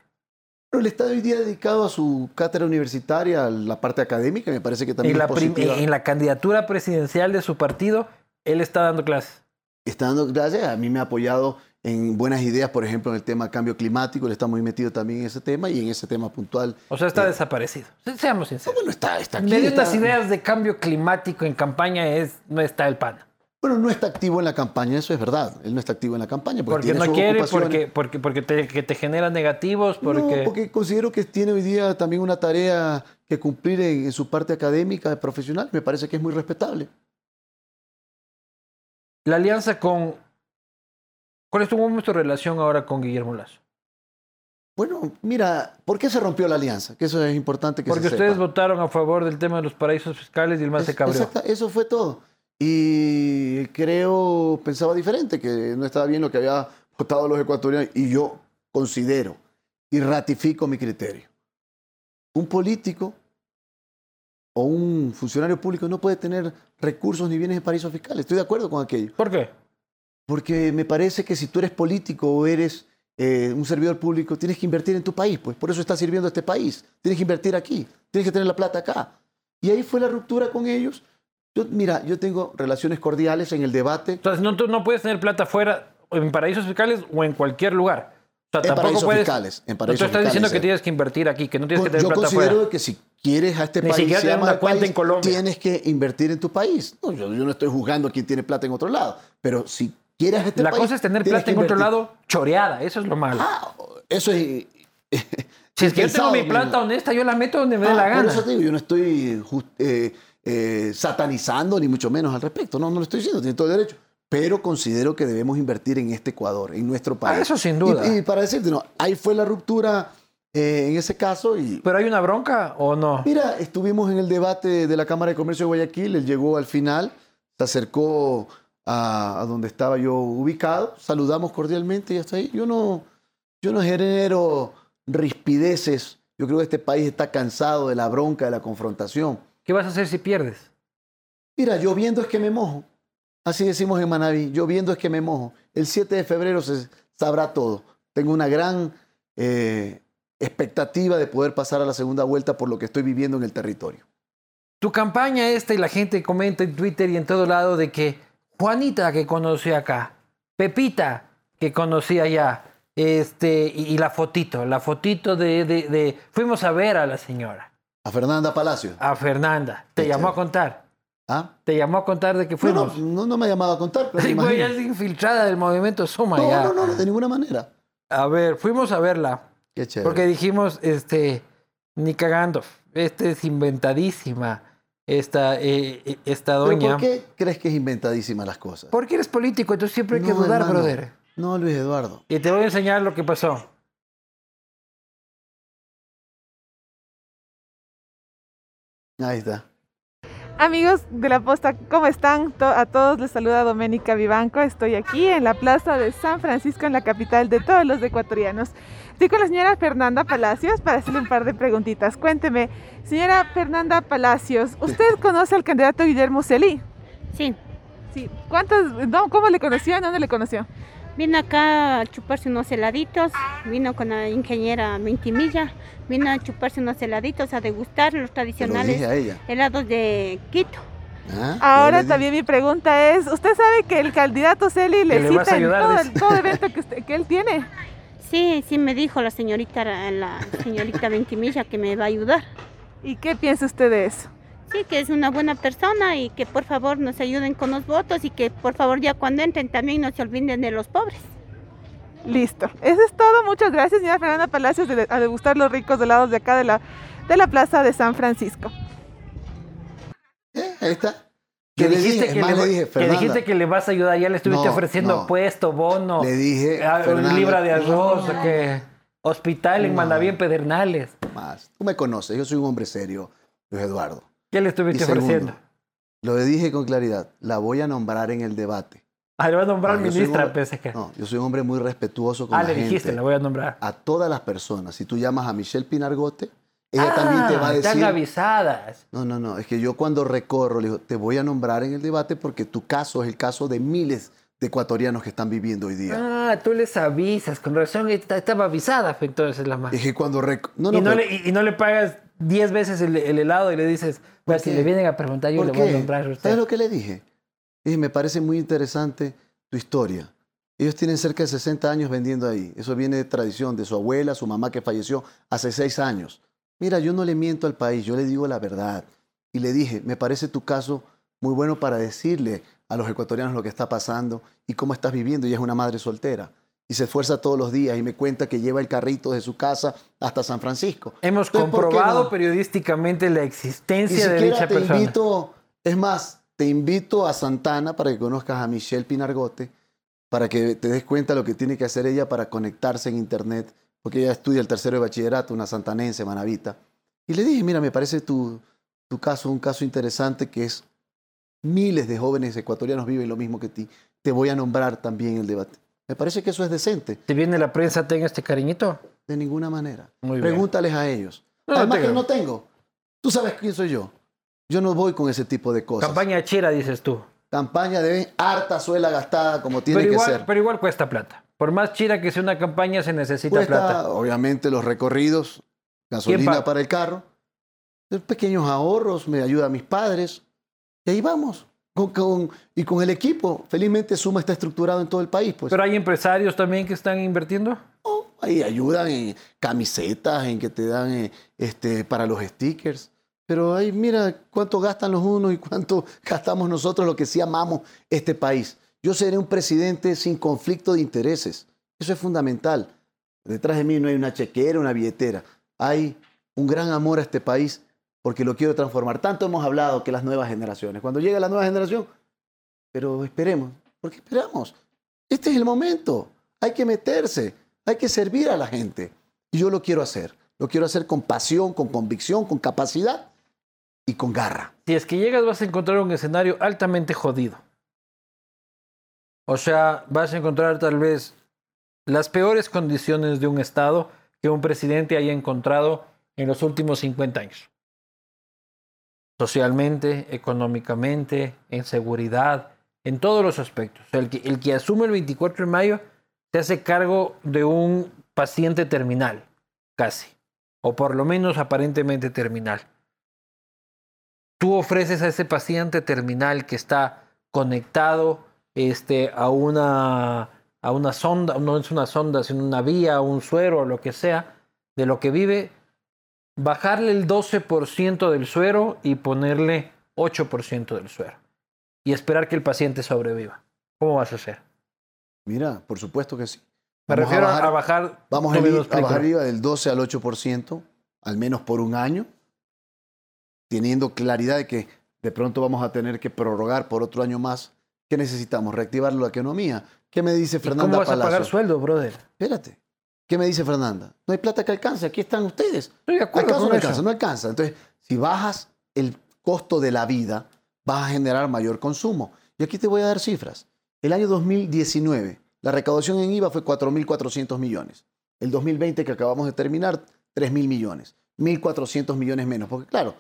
Pero él está hoy día dedicado a su cátedra universitaria, a la parte académica, me parece que también ¿En la, En la candidatura presidencial de su partido, él está dando clases. Está dando clases, a mí me ha apoyado en buenas ideas, por ejemplo, en el tema cambio climático, él está muy metido también en ese tema y en ese tema puntual. O sea, está eh, desaparecido. Seamos sinceros. bueno, está, está aquí. Medio estas ideas de cambio climático en campaña es, no está el pan. Bueno, no está activo en la campaña, eso es verdad. Él no está activo en la campaña. Porque, no quiere, porque, porque, porque te, que te genera negativos. Porque... No, porque considero que tiene hoy día también una tarea que cumplir en, en su parte académica, profesional. Me parece que es muy respetable. La alianza con ¿Cuál es tu, relación ahora con Guillermo Lazo? Bueno, mira, ¿por qué se rompió la alianza? Que eso es importante que Porque ustedes votaron a favor del tema de los paraísos fiscales y el más se cabrió. Exacto, eso fue todo. Y creo, pensaba diferente, que no estaba bien lo que había votado los ecuatorianos. Y yo considero y ratifico mi criterio. Un político o un funcionario público no puede tener recursos ni bienes en paraísos fiscales. Estoy de acuerdo con aquello. ¿Por qué? Porque me parece que si tú eres político o eres eh, un servidor público, tienes que invertir en tu país, pues por eso estás sirviendo a este país. Tienes que invertir aquí, tienes que tener la plata acá. Y ahí fue la ruptura con ellos. Yo, mira, yo tengo relaciones cordiales en el debate. Entonces, no, tú no puedes tener plata fuera, en paraísos fiscales o en cualquier lugar. O sea, en paraísos fiscales. En paraísos tú estás diciendo que tienes que invertir aquí, que no tienes que tener plata fuera. Yo considero que si quieres a este Ni país, una cuenta en Colombia. tienes que invertir en tu país. No, yo, yo no estoy juzgando a quien tiene plata en otro lado, pero si este la cosa es tener plata en otro lado choreada, eso es lo malo. Ah, eso es. si es que yo tengo mi plata honesta, yo la meto donde me dé la gana. Por eso te digo, yo no estoy eh, eh, satanizando ni mucho menos al respecto. No, no lo estoy diciendo, tiene todo el derecho. Pero considero que debemos invertir en este Ecuador, en nuestro país. Ah, eso sin duda. Y, para decirte, no, ahí fue la ruptura eh, en ese caso. Y, ¿Pero hay una bronca o no? Mira, estuvimos en el debate de la Cámara de Comercio de Guayaquil, él llegó al final, se acercó a, donde estaba yo ubicado, saludamos cordialmente y hasta ahí. Yo no, yo no genero rispideces. Yo creo que este país está cansado de la bronca, de la confrontación. ¿Qué vas a hacer si pierdes? Mira, lloviendo es que me mojo. Así decimos en Manaví, lloviendo es que me mojo. El 7 de febrero se sabrá todo. Tengo una gran eh, expectativa de poder pasar a la segunda vuelta por lo que estoy viviendo en el territorio. Tu campaña esta y la gente comenta en Twitter y en todo lado de que Juanita que conocí acá, Pepita que conocí allá, este, y, la fotito, la fotito de, de, Fuimos a ver a la señora. A Fernanda Palacio. A Fernanda. ¿Te llamó a contar? ¿Ah? ¿Te llamó a contar de que fuimos? No, no, no, me ha llamado a contar. Pero sí, pues es infiltrada del movimiento Suma. No, ya. no, no, de ninguna manera. A ver, fuimos a verla. Qué chévere. Porque dijimos, este, ni cagando, este es inventadísima esta, eh, eh, esta doña. ¿Por qué crees que es inventadísima las cosas? Porque eres político, entonces siempre hay que dudar, brother. No, Luis Eduardo. Y te voy a enseñar lo que pasó. Ahí está. Amigos de la posta, ¿cómo están? A todos les saluda Doménica Vivanco. Estoy aquí en la plaza de San Francisco, en la capital de todos los ecuatorianos. Estoy con la señora Fernanda Palacios para hacerle un par de preguntitas. Cuénteme, señora Fernanda Palacios, ¿usted conoce al candidato Guillermo Celí? Sí. Sí. ¿Cuántos, ¿Cómo le conoció? ¿Dónde le conoció? Vino acá a chuparse unos heladitos, vino con la ingeniera Mintimilla, vino a chuparse unos heladitos, a degustar los tradicionales helados de Quito. Ah, Ahora también mi pregunta es, ¿usted sabe que el candidato Celi le cita en todo, el, todo evento que, que, él tiene? Sí, sí me dijo la señorita, la señorita Mintimilla que me va a ayudar. ¿Y qué piensa usted de eso? Sí, que es una buena persona y que por favor nos ayuden con los votos y que por favor ya cuando entren también no se olviden de los pobres. Listo. Eso es todo. Muchas gracias, señora Fernanda Palacios, de, a degustar los ricos helados de acá de la, de la Plaza de San Francisco. Eh, ahí está. Que dijiste, que, le, dije, que dijiste que le vas a ayudar, ya le estuviste ofreciendo puesto, bono, le dije, ah, un libra de arroz, que hospital en Mandaví Pedernales. Más. Tú me conoces, yo soy un hombre serio, Luis Eduardo. ¿Qué le estuviste ofreciendo? Lo dije con claridad, la voy a nombrar en el debate. Ah, le voy a nombrar ministra, pensé que. No, yo soy un hombre muy respetuoso con ah, la gente. Ah, le dijiste, la voy a nombrar. A todas las personas. Si tú llamas a Michelle Pinargote, ella también te va a ah, decir. Están avisadas. No, no, no. Es que yo cuando recorro, le digo, te voy a nombrar en el debate porque tu caso es el caso de miles de ecuatorianos que están viviendo hoy día. Ah, tú les avisas. Con razón estaba avisada, entonces la más. Es que cuando. No, no, y, no le, y, no le pagas 10 veces el, helado y le dices, pues si le vienen a preguntar, yo le voy a nombrar a usted. ¿Sabes lo que le dije? Dije, me parece muy interesante tu historia. Ellos tienen cerca de 60 años vendiendo ahí. Eso viene de tradición, de su abuela, su mamá que falleció hace 6 años. Mira, yo no le miento al país, yo le digo la verdad. Y le dije, me parece tu caso muy bueno para decirle a los ecuatorianos lo que está pasando y cómo estás viviendo. Ella es una madre soltera y se esfuerza todos los días y me cuenta que lleva el carrito de su casa hasta San Francisco. Hemos comprobado periodísticamente la existencia de dicha te Invito, es más, te invito a Santana para que conozcas a Michelle Pinargote, para que te des cuenta lo que tiene que hacer ella para conectarse en Internet, porque ella estudia el tercero de bachillerato, una santanense, manavita. Y le dije, mira, me parece tu, tu caso un caso interesante que es miles de jóvenes ecuatorianos viven lo mismo que ti. Te voy a nombrar también el debate. Me parece que eso es decente. ¿Te viene la prensa tenga este cariñito? De ninguna manera. Pregúntales a ellos. No, Además que no tengo. Tú sabes quién soy yo. Yo no voy con ese tipo de cosas. Campaña chera, dices tú. Campaña de harta suela gastada como tiene que ser. Pero igual cuesta plata. Por más chira que sea una campaña, se necesita plata. Obviamente los recorridos, gasolina para el carro, pequeños ahorros, me ayuda a mis padres. Y ahí vamos y con el equipo. Felizmente Suma está estructurado en todo el país. Pues. ¿Pero hay empresarios también que están invirtiendo? Oh, ahí ayudan en camisetas, en que te dan eh, este, para los stickers. Pero ahí mira cuánto gastan los unos y cuánto gastamos nosotros, lo que sí amamos este país. Yo seré un presidente sin conflicto de intereses. Eso es fundamental. Detrás de mí no hay una chequera, una billetera. Hay un gran amor a este país porque lo quiero transformar. Tanto hemos hablado que las nuevas generaciones, cuando llegue la nueva generación, pero esperemos, porque esperamos. Este es el momento, hay que meterse, hay que servir a la gente. Y yo lo quiero hacer, lo quiero hacer con pasión, con convicción, con capacidad y con garra. Si es que llegas vas a encontrar un escenario altamente jodido. O sea, vas a encontrar tal vez las peores condiciones de un Estado que un presidente haya encontrado en los últimos 50 años socialmente, económicamente, en seguridad, en todos los aspectos. el, que, el que asume el 24 de mayo se hace cargo de un paciente terminal, casi, o por lo menos aparentemente terminal. Tú ofreces a ese paciente terminal que está conectado este, a, una, a una sonda, no es una sonda, sino una vía, un suero, o lo que sea, de lo que vive, bajarle el 12% del suero y ponerle 8% del suero. Y esperar que el paciente sobreviva. ¿Cómo vas a hacer? Mira, por supuesto que sí. Me refiero a bajar. Vamos a, a bajar arriba del 12 al 8%, al menos por un año, teniendo claridad de que de pronto vamos a tener que prorrogar por otro año más. ¿Qué necesitamos? Reactivar la economía. ¿Qué me dice Fernanda ¿Cómo vas a pagar sueldo, brother? Espérate. ¿Qué me dice Fernanda? No hay plata que alcance, aquí están ustedes. Estoy de acuerdo no alcanza, no alcanza. Entonces, si bajas el costo de la vida, vas a generar mayor consumo. Y aquí te voy a dar cifras. El año 2019, la recaudación en IVA fue 4.400 millones. El 2020 que acabamos de terminar, 3.000 millones. 1.400 millones menos. Porque claro,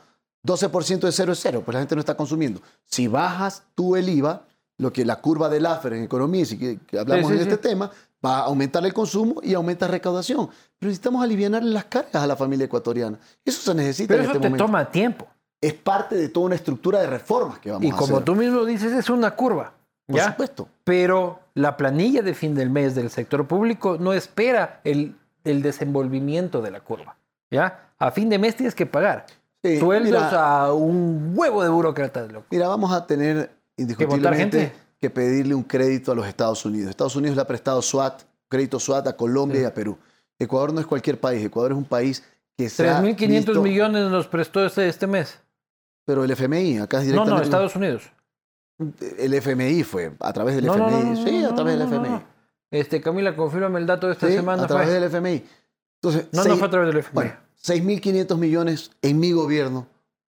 12% de cero es cero, pues la gente no está consumiendo. Si bajas tú el IVA, lo que la curva del AFER en economía, si que, hablamos en este tema, va a aumentar el consumo y aumenta recaudación. Pero necesitamos aliviar las cargas a la familia ecuatoriana. Eso se necesita Pero en eso este te toma tiempo. Es parte de toda una estructura de reformas que vamos a hacer. Y como tú mismo dices, es una curva. Por supuesto. Pero la planilla de fin del mes del sector público no espera el, el desenvolvimiento de la curva. ¿Ya? A fin de mes tienes que pagar. sueldos a un huevo de burócratas. Mira, vamos a tener indiscutiblemente que pedirle un crédito a los Estados Unidos. Estados Unidos le ha prestado SWAT, crédito SWAT a Colombia y a Perú. Ecuador no es cualquier país, Ecuador es un país que se 3.500 millones nos prestó este, este mes. Pero el FMI, acá es directamente... No, no, Estados Unidos. El FMI fue, a través del FMI. sí, a través del FMI. Este, Camila, confírmame el dato de esta semana. A través del FMI. Entonces, no, no fue a través del FMI. Bueno, 6.500 millones en mi gobierno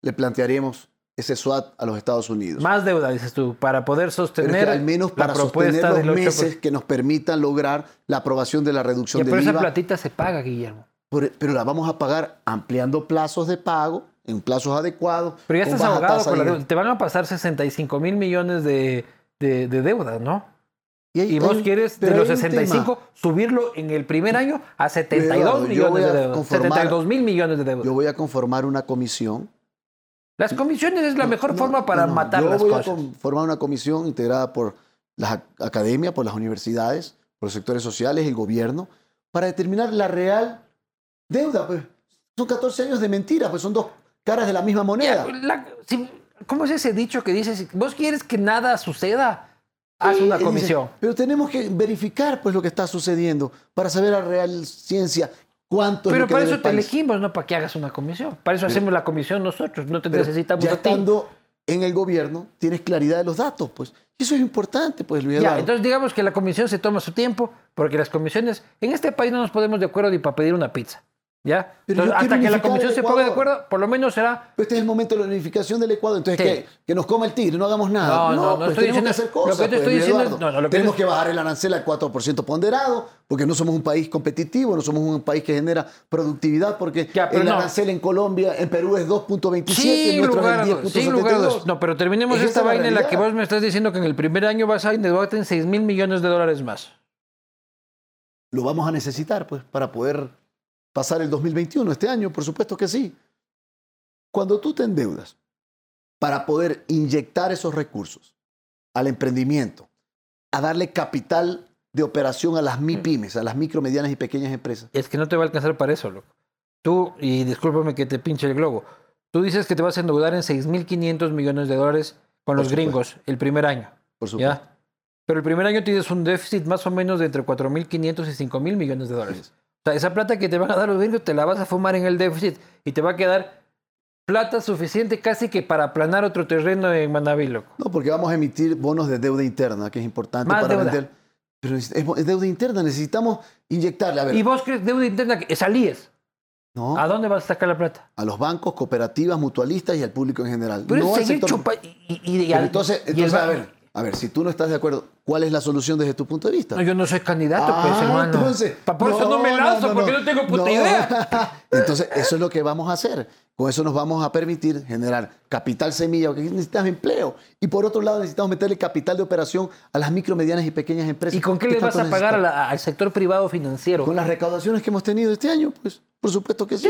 le plantearemos ese SWAT a los Estados Unidos. Más deuda, dices tú, para poder sostener al menos para la propuesta sostener los meses que nos permitan lograr la aprobación de la reducción del pero IVA. Pero esa platita se paga, Guillermo. Pero la vamos a pagar ampliando plazos de pago en plazos adecuados. Pero ya estás abogado con la deuda. Te van a pasar 65 mil millones de, de, deuda, ¿no? Y, vos quieres de los 65 subirlo en el primer año a 72 millones de deuda. 72 mil millones de deuda. Yo voy a conformar una comisión. Las comisiones es la mejor forma para matar las cosas. Yo voy a conformar una comisión integrada por las academias, por las universidades, por los sectores sociales, el gobierno, para determinar la real deuda. Pues son 14 años de mentira, pues son dos caras de la misma moneda. ¿Cómo es ese dicho que dices, vos quieres que nada suceda? Haz una comisión. pero tenemos que verificar pues lo que está sucediendo para saber a real ciencia cuánto Pero es lo para eso te elegimos, no para que hagas una comisión. Para eso hacemos la comisión nosotros, no te necesitamos ya estando en el gobierno, tienes claridad de los datos, pues. Eso es importante, pues, Luis Ya, entonces digamos que la comisión se toma su tiempo, porque las comisiones, en este país no nos podemos de acuerdo ni para pedir una pizza. ¿Ya? hasta que la comisión se ponga de acuerdo, por lo menos será. este es el momento de la unificación del Ecuador. Entonces, que, nos coma el tigre, no hagamos nada. No, no, no, pues estoy tenemos diciendo, que hacer cosas. Lo que te estoy pues, diciendo no, no, lo que tenemos que bajar el arancel al 4% ponderado, porque no somos un país competitivo, no somos un país que genera productividad, porque el arancel en Colombia, en Perú es 2.27, sí, lugar, es 10.72. No, pero terminemos esta vaina en la que vos me estás diciendo que en el primer año vas a endeudarte en 6 mil millones de dólares más. Lo vamos a necesitar, pues, para poder pasar el 2021, este año, por supuesto que sí. Cuando tú te endeudas para poder inyectar esos recursos al emprendimiento, a darle capital de operación a las MIPIMES, a las micro, medianas y pequeñas empresas. Es que no te va a alcanzar para eso, loco. Tú, y discúlpame que te pinche el globo, tú dices que te vas a endeudar en 6.500 millones de dólares con los gringos el primer año. Por supuesto. ¿ya? Pero el primer año tienes un déficit más o menos de entre 4.500 y 5.000 millones de dólares. O sea, esa plata que te van a dar los gringos te la vas a fumar en el déficit y te va a quedar plata suficiente casi que para aplanar otro terreno en Manaví, loco. No, porque vamos a emitir bonos de deuda interna, que es importante para vender. Pero es, deuda interna, necesitamos inyectarle. A ver. ¿Y vos crees deuda interna? Es salíes. No. ¿A dónde vas a sacar la plata? A los bancos, cooperativas, mutualistas y al público en general. Pero no seguir chupa y, y, entonces, entonces a ver, a ver, si tú no estás de acuerdo, ¿cuál es la solución desde tu punto de vista? No, yo no soy candidato, pues, ah, hermano. Entonces, por eso no me lanzo, porque no tengo puta idea. Entonces, eso es lo que vamos a hacer. Con eso nos vamos a permitir generar capital semilla, porque necesitamos empleo. Y por otro lado, necesitamos meterle capital de operación a las micro, medianas y pequeñas empresas. ¿Y con qué le vas a pagar al sector privado financiero? Con las recaudaciones que hemos tenido este año, pues, por supuesto que sí.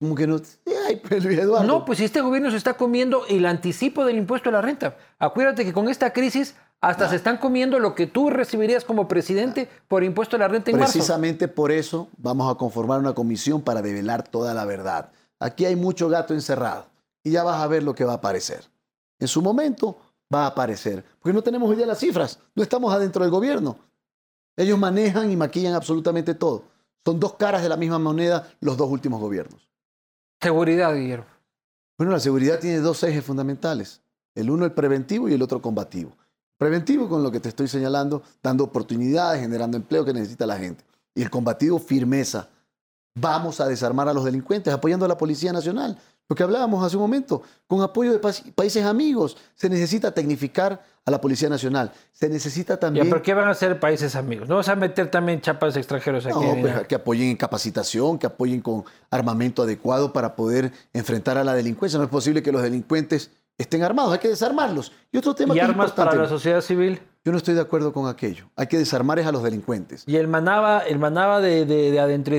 Como que no. Ay, pues, Eduardo. No, pues este gobierno se está comiendo el anticipo del impuesto a la renta. Acuérdate que con esta crisis hasta se están comiendo lo que tú recibirías como presidente por impuesto a la renta en Precisamente por eso vamos a conformar una comisión para develar toda la verdad. Aquí hay mucho gato encerrado y ya vas a ver lo que va a aparecer. En su momento va a aparecer, porque no tenemos hoy las cifras, no estamos adentro del gobierno. Ellos manejan y maquillan absolutamente todo. Son dos caras de la misma moneda los dos últimos gobiernos. Seguridad, Guillermo. Bueno, la seguridad tiene dos ejes fundamentales. El uno el preventivo y el otro combativo. Preventivo con lo que te estoy señalando, dando oportunidades, generando empleo que necesita la gente. Y el combativo, firmeza. Vamos a desarmar a los delincuentes apoyando a la Policía Nacional. Lo que hablábamos hace un momento, con apoyo de países amigos. Se necesita tecnificar a la Policía Nacional. Se necesita también... ¿Pero qué van a hacer países amigos? ¿No vas a meter también chapas extranjeros aquí? No, pues, que apoyen en capacitación, que apoyen con armamento adecuado para poder enfrentar a la delincuencia. No es posible que los delincuentes estén armados, hay que desarmarlos. Y otro tema ¿Y armas para la sociedad civil? Yo no estoy de acuerdo con aquello. Hay que desarmar a los delincuentes. Y el manaba, el manaba de, de, de adentro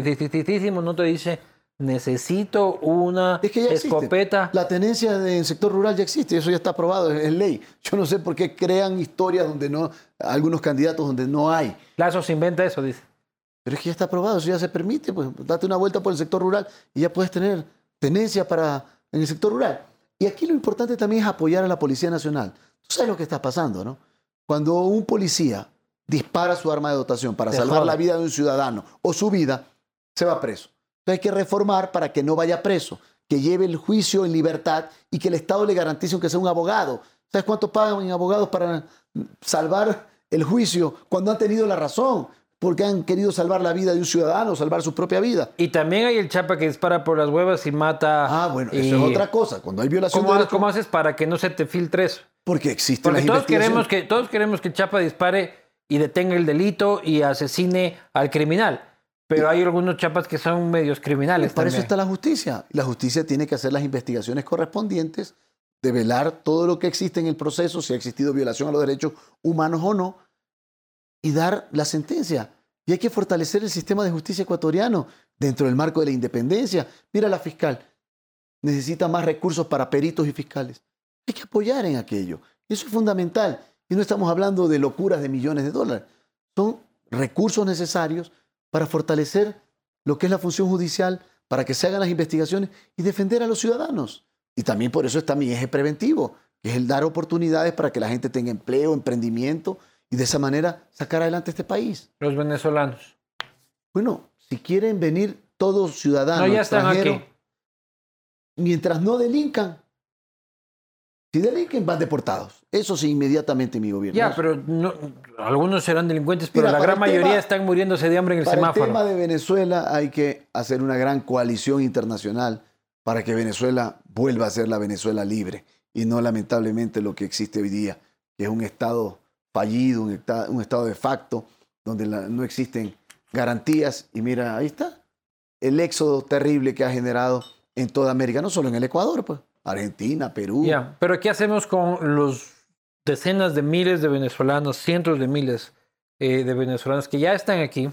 no te dice necesito una escopeta. La tenencia del sector rural ya existe, eso ya está aprobado, es ley. Yo no sé por qué crean historias donde no, algunos candidatos donde no hay. Lazo se inventa eso, dice. Pero es que ya está aprobado, eso ya se permite, pues date una vuelta por el sector rural y ya puedes tener tenencia para, en el sector rural. Y aquí lo importante también es apoyar a la Policía Nacional. Tú sabes lo que está pasando, ¿no? Cuando un policía dispara su arma de dotación para salvar la vida de un ciudadano o su vida, se va preso. Entonces hay que reformar para que no vaya preso, que lleve el juicio en libertad y que el Estado le garantice que sea un abogado. ¿Sabes cuánto pagan en abogados para salvar el juicio cuando han tenido la razón? Porque han querido salvar la vida de un ciudadano, salvar su propia vida. Y también hay el chapa que dispara por las huevas y mata. Ah, bueno, eso es otra cosa. Cuando hay violación ¿Cómo, ¿Cómo haces para que no se te filtre eso? Porque existe Porque todos queremos que todos queremos que el chapa dispare y detenga el delito y asesine al criminal. Pero hay algunos chapas que son medios criminales. Para eso está la justicia. La justicia tiene que hacer las investigaciones correspondientes, de velar todo lo que existe en el proceso, si ha existido violación a los derechos humanos o no, y dar la sentencia. Y hay que fortalecer el sistema de justicia ecuatoriano dentro del marco de la independencia. Mira la fiscal, necesita más recursos para peritos y fiscales. Hay que apoyar en aquello. Eso es fundamental. Y no estamos hablando de locuras de millones de dólares. Son recursos necesarios para fortalecer lo que es la función judicial, para que se hagan las investigaciones y defender a los ciudadanos. Y también por eso está mi eje preventivo, que es el dar oportunidades para que la gente tenga empleo, emprendimiento y de esa manera sacar adelante este país. Los venezolanos. Bueno, si quieren venir todos ciudadanos no, ya están aquí. mientras no delincan, si delinquen van deportados. Eso sí, inmediatamente mi gobierno. Ya, pero no, algunos serán delincuentes, pero la gran mayoría están muriéndose de hambre en el para semáforo. el tema de Venezuela hay que hacer una gran coalición internacional para que Venezuela vuelva a ser la Venezuela libre y no lamentablemente lo que existe hoy día, que es un Estado fallido, un, estado de facto, donde no existen garantías. Y mira, ahí está el éxodo terrible que ha generado en toda América, no solo en el Ecuador, pues, Argentina, Perú. pero ¿qué hacemos con los decenas de miles de venezolanos, cientos de miles eh, de venezolanos que ya están aquí,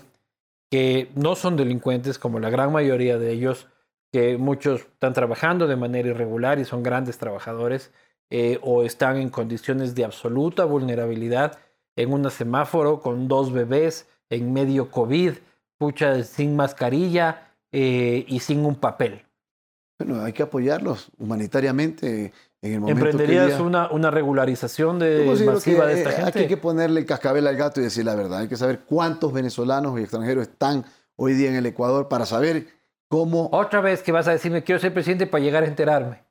que no son delincuentes, como la gran mayoría de ellos, que muchos están trabajando de manera irregular y son grandes trabajadores, eh, o están en condiciones de absoluta vulnerabilidad en un semáforo con dos bebés en medio COVID, pucha, sin mascarilla eh, y sin un papel. Bueno, hay que apoyarlos humanitariamente en el momento ¿Emprenderías una, una regularización de, masiva de esta gente? Hay que ponerle el cascabel al gato y decir la verdad. Hay que saber cuántos venezolanos y extranjeros están hoy día en el Ecuador para saber cómo... Otra vez que vas a decirme, quiero ser presidente para llegar a enterarme.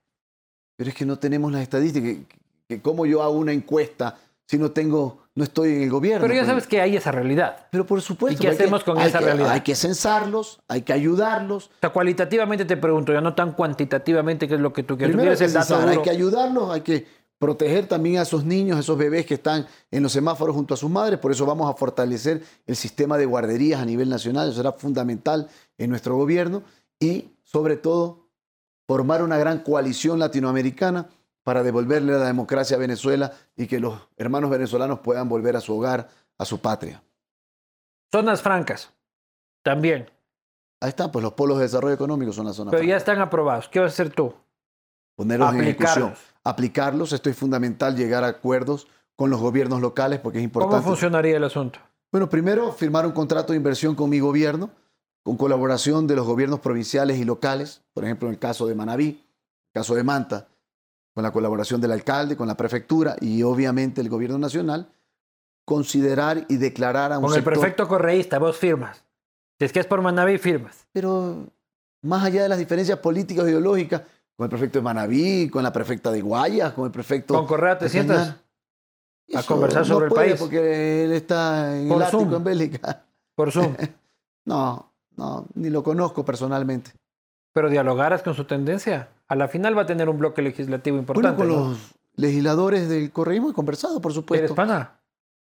Pero es que no tenemos las estadísticas. Que, ¿Cómo yo hago una encuesta si no tengo, no estoy en el gobierno? Pero ya sabes que hay esa realidad. Pero por supuesto. ¿Y qué hacemos con esa realidad? Hay que censarlos, hay que ayudarlos. O sea, cualitativamente te pregunto, ya no tan cuantitativamente, ¿qué es lo que tú quieres. Primero el dato hay que ayudarlos, hay que proteger también a esos niños, a esos bebés que están en los semáforos junto a sus madres. Por eso vamos a fortalecer el sistema de guarderías a nivel nacional. Eso será fundamental en nuestro gobierno. Y, sobre todo, formar una gran coalición latinoamericana para devolverle la democracia a Venezuela y que los hermanos venezolanos puedan volver a su hogar, a su patria. Zonas francas, también. Ahí están, pues los polos de desarrollo económico son las zonas Pero ya están aprobados. ¿Qué vas a hacer tú? Ponerlos en ejecución. Aplicarlos. Esto es fundamental, llegar a acuerdos con los gobiernos locales porque es importante. ¿Cómo funcionaría el asunto? Bueno, primero firmar un contrato de inversión con mi gobierno con colaboración de los gobiernos provinciales y locales, por ejemplo en el caso de Manabí, el caso de Manta, con la colaboración del alcalde, con la prefectura y obviamente el gobierno nacional, considerar y declarar a un Con el prefecto correísta, vos firmas. Si es que es por Manabí, firmas. Pero más allá de las diferencias políticas e ideológicas, con el prefecto de Manabí, con la prefecta de Guayas, con el prefecto... ¿Con Correa te sientas a conversar sobre el país? porque él está en el Ártico, en Bélgica. Por Zoom. no, no, ni lo conozco personalmente. Pero dialogarás con su tendencia. A la final va a tener un bloque legislativo importante. Bueno, con los legisladores del correísmo he conversado, por supuesto. ¿Eres pana?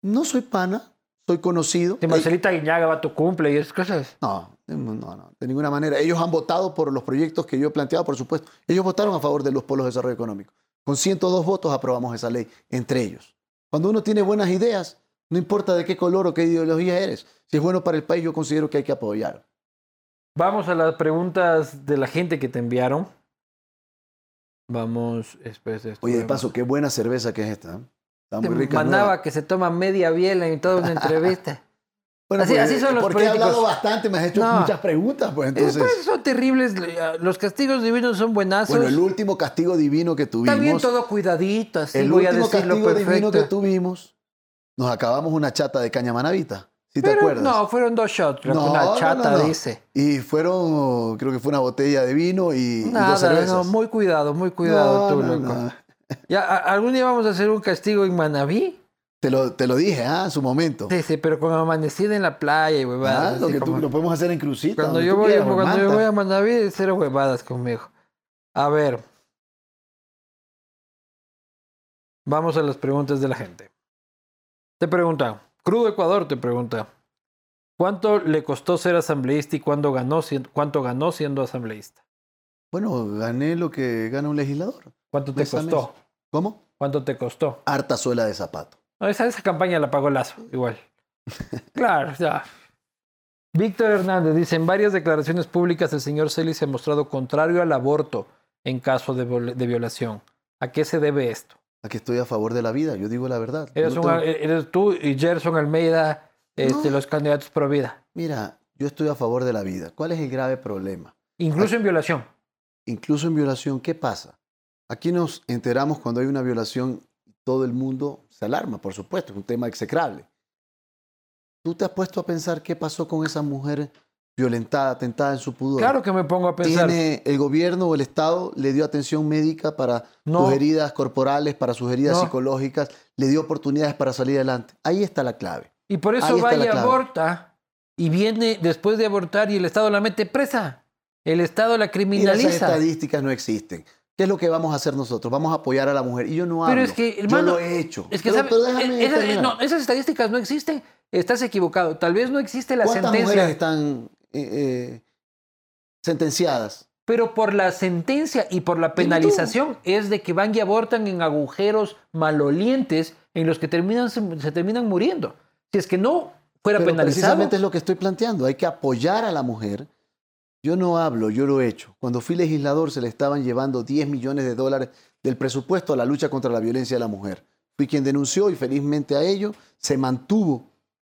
No soy pana, soy conocido. ¿De Marcelita Guiñaga va a tu cumple y esas cosas? No, no, no, de ninguna manera. Ellos han votado por los proyectos que yo he planteado, por supuesto. Ellos votaron a favor de los polos de desarrollo económico. Con 102 votos aprobamos esa ley, entre ellos. Cuando uno tiene buenas ideas, no importa de qué color o qué ideología eres, si es bueno para el país, yo considero que hay que apoyar. Vamos a las preguntas de la gente que te enviaron. Vamos, después de Oye, de paso, qué buena cerveza que es esta. ¿eh? Está muy rica. Mandaba que se toma media biela en toda una entrevista. Bueno, así, pues, son los porque he hablado bastante, me has hecho muchas preguntas, pues entonces... son terribles, los castigos divinos son buenazos. Bueno, el último castigo divino que tuvimos... Bien todo cuidadito, así El voy último a castigo divino que tuvimos, nos acabamos una chata de caña manavita, ¿sí te acuerdas? No, fueron dos shots, no, una chata dice. Y fueron, creo que fue una botella de vino y, Nada, dos cervezas. Muy cuidado, muy cuidado tú, loco. Ya, ¿Algún día vamos a hacer un castigo en Manaví? Te lo, te lo dije, ¿ah? En su momento. Sí, sí, pero con amanecida en la playa y huevadas. Ah, lo que tú, lo podemos hacer en crucita. Cuando, yo voy, cuando yo voy a Manaví, cero huevadas conmigo. A ver. Vamos a las preguntas de la gente. Te pregunta, Crudo Ecuador te pregunta, ¿cuánto le costó ser asambleísta y cuánto ganó, cuánto ganó siendo asambleísta? Bueno, gané lo que gana un legislador. ¿Cuánto te costó? ¿Cómo? ¿Cuánto te costó? Harta suela de zapato. esa, esa campaña la pagó Lazo, igual. claro, ya. Víctor Hernández dice, en varias declaraciones públicas el señor Celis se ha mostrado contrario al aborto en caso de, violación. ¿A qué se debe esto? A que estoy a favor de la vida, yo digo la verdad. Eres, eres tú y Gerson Almeida este, los candidatos pro vida. Mira, yo estoy a favor de la vida. ¿Cuál es el grave problema? Incluso en violación. Incluso en violación, ¿qué pasa? Aquí nos enteramos cuando hay una violación, todo el mundo se alarma, por supuesto, es un tema execrable. ¿Tú te has puesto a pensar qué pasó con esa mujer violentada, atentada en su pudor? Claro que me pongo a pensar. ¿Tiene el gobierno o el Estado le dio atención médica para sus heridas corporales, para sus heridas psicológicas, le dio oportunidades para salir adelante? Ahí está la clave. Y por eso va y aborta y viene después de abortar y el Estado la mete presa. El Estado la criminaliza. Y esas estadísticas no existen. ¿Qué es lo que vamos a hacer nosotros? Vamos a apoyar a la mujer. Y yo no hablo. Pero es que, hermano, yo lo he hecho. Es que no, esas estadísticas no existen. Estás equivocado. Tal vez no existe la ¿Cuántas sentencia. mujeres están eh, sentenciadas? Pero por la sentencia y por la penalización es de que van y abortan en agujeros malolientes en los que terminan, se, terminan muriendo. Si es que no fuera Pero penalizado. Precisamente es lo que estoy planteando. Hay que apoyar a la mujer yo no hablo, yo lo he hecho. Cuando fui legislador se le estaban llevando 10 millones de dólares del presupuesto a la lucha contra la violencia de la mujer. Fui quien denunció y felizmente a ello se mantuvo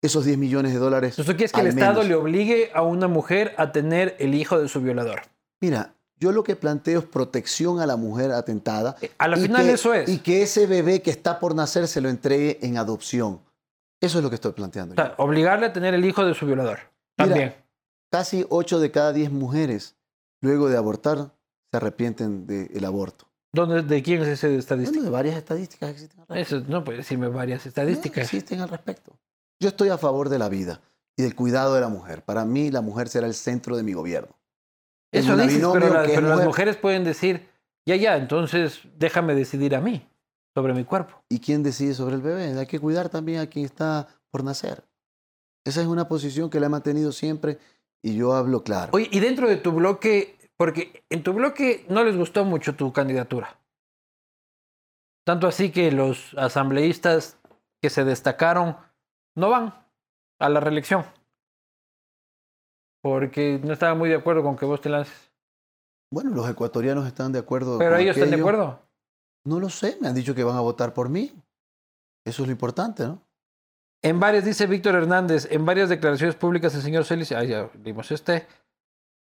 esos 10 millones de dólares. ¿Eso quiere que el Estado le obligue a una mujer a tener el hijo de su violador? Mira, yo lo que planteo es protección a la mujer atentada. Eh, a la final eso es. Y que ese bebé que está por nacer se lo entregue en adopción. Eso es lo que estoy planteando. obligarle a tener el hijo de su violador. También. Casi 8 de cada 10 mujeres, luego de abortar, se arrepienten del aborto. ¿Dónde, ¿De quién es esa estadística? Bueno, de varias estadísticas existen. Eso, no puede decirme varias estadísticas. existen al respecto. Yo estoy a favor de la vida y del cuidado de la mujer. Para mí, la mujer será el centro de mi gobierno. Eso dices, pero, pero las mujeres pueden decir, ya, ya, entonces déjame decidir a mí sobre mi cuerpo. ¿Y quién decide sobre el bebé? Hay que cuidar también a quien está por nacer. Esa es una posición que la he mantenido siempre y yo hablo claro. Oye, y dentro de tu bloque, porque en tu bloque no les gustó mucho tu candidatura. Tanto así que los asambleístas que se destacaron no van a la reelección. Porque no estaban muy de acuerdo con que vos te lances. Bueno, los ecuatorianos están de acuerdo. ¿Pero ellos están de acuerdo? No lo sé, me han dicho que van a votar por mí. Eso es lo importante, ¿no? En varias, dice Víctor Hernández, en varias declaraciones públicas el señor Celis, ah, ya vimos este.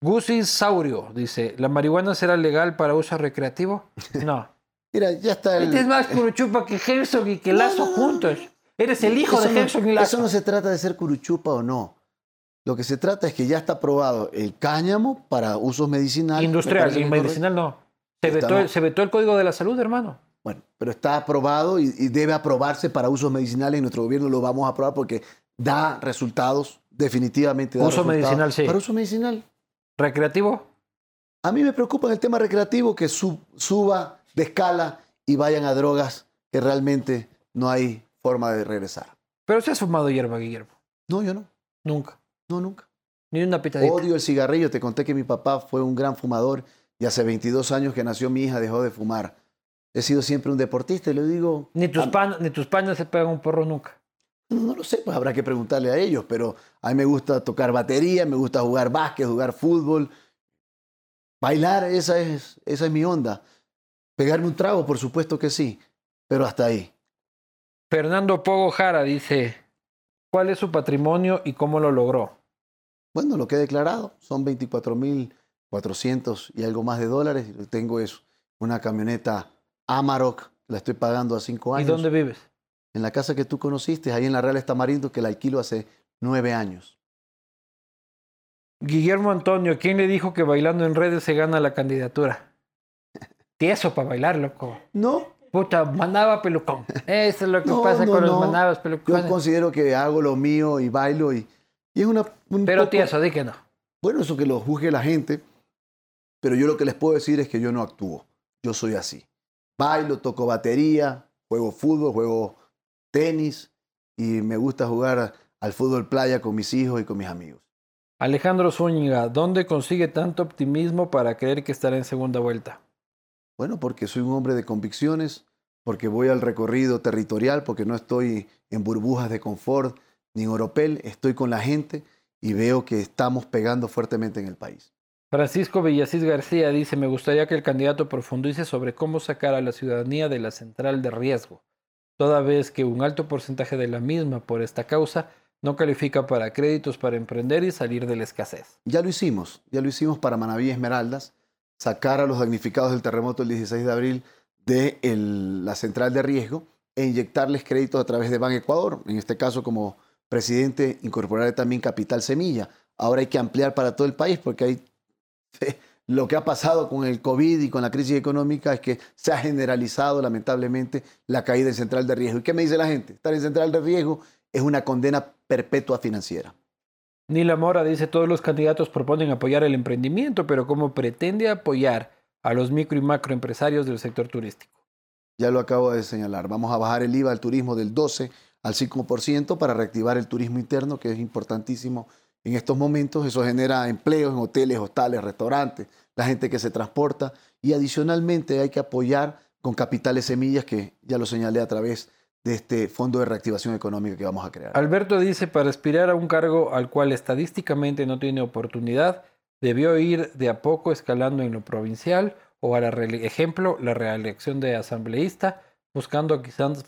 Gusis Saurio dice, ¿la marihuana será legal para uso recreativo? No. Mira, ya está el... Este es más curuchupa que Herzog y que Lazo juntos. Eres el hijo de Herzog y Lazo. Eso no se trata de ser curuchupa o no. Lo que se trata es que ya está aprobado el cáñamo para usos medicinales. Industrial, y medicinal no. se vetó el Código de la Salud, hermano. Bueno, pero está aprobado y, debe aprobarse para usos medicinales y nuestro gobierno lo vamos a aprobar porque da resultados, definitivamente. uso medicinal, sí. Para uso medicinal. ¿Recreativo? A mí me preocupa el tema recreativo que suba de escala y vayan a drogas que realmente no hay forma de regresar. Pero se has fumado hierba, Guillermo. No, yo no. Nunca. No, nunca. Ni una pitadita. Odio el cigarrillo. Te conté que mi papá fue un gran fumador y hace 22 años que nació mi hija dejó de fumar. He sido siempre un deportista y le digo... Ni tus, pan, ni tus panas se pegan un porro nunca. No, lo sé, pues habrá que preguntarle a ellos, pero a mí me gusta tocar batería, me gusta jugar básquet, jugar fútbol, bailar, esa es, esa es mi onda. Pegarme un trago, por supuesto que sí, pero hasta ahí. Fernando Pogo Jara dice, ¿cuál es su patrimonio y cómo lo logró? Bueno, lo que he declarado son 24.400 y algo más de dólares. Tengo eso, una camioneta Amarok, la estoy pagando a cinco años. ¿Y dónde vives? en la casa que tú conociste, ahí en la Real Estamarindo, que la alquilo hace nueve años. Guillermo Antonio, ¿quién le dijo que bailando en redes se gana la candidatura? Tieso para bailar, loco. No. Puta, manaba pelucón. Eso es lo que pasa con los manabas pelucones. Yo considero que hago lo mío y bailo y, y es una... pero tieso, di que no. Bueno, eso que lo juzgue la gente, pero yo lo que les puedo decir es que yo no actúo. Yo soy así. Bailo, toco batería, juego fútbol, juego tenis y me gusta jugar al fútbol playa con mis hijos y con mis amigos. Alejandro Zúñiga, ¿dónde consigue tanto optimismo para creer que estará en segunda vuelta? Bueno, porque soy un hombre de convicciones, porque voy al recorrido territorial, porque no estoy en burbujas de confort ni en oropel, estoy con la gente y veo que estamos pegando fuertemente en el país. Francisco Villasís García dice, me gustaría que el candidato profundice sobre cómo sacar a la ciudadanía de la central de riesgo toda vez que un alto porcentaje de la misma por esta causa no califica para créditos para emprender y salir de la escasez. Ya lo hicimos, ya lo hicimos para Manaví Esmeraldas, sacar a los damnificados del terremoto el 16 de abril de la central de riesgo e inyectarles créditos a través de Ban Ecuador, en este caso como presidente incorporar también capital semilla. Ahora hay que ampliar para todo el país porque hay lo que ha pasado con el COVID y con la crisis económica es que se ha generalizado lamentablemente la caída en central de riesgo. ¿Y qué me dice la gente? Estar en central de riesgo es una condena perpetua financiera. Nila Mora dice, todos los candidatos proponen apoyar el emprendimiento, pero ¿cómo pretende apoyar a los micro y macroempresarios del sector turístico? Ya lo acabo de señalar. Vamos a bajar el IVA al turismo del 12 al 5% para reactivar el turismo interno, que es importantísimo en estos momentos. Eso genera empleos en hoteles, hostales, restaurantes, la gente que se transporta. Y adicionalmente hay que apoyar con capitales semillas, que ya lo señalé a través de este Fondo de Reactivación Económica que vamos a crear. Alberto dice, para aspirar a un cargo al cual estadísticamente no tiene oportunidad, debió ir de a poco escalando en lo provincial o a la ejemplo, la reelección de asambleísta, buscando quizás,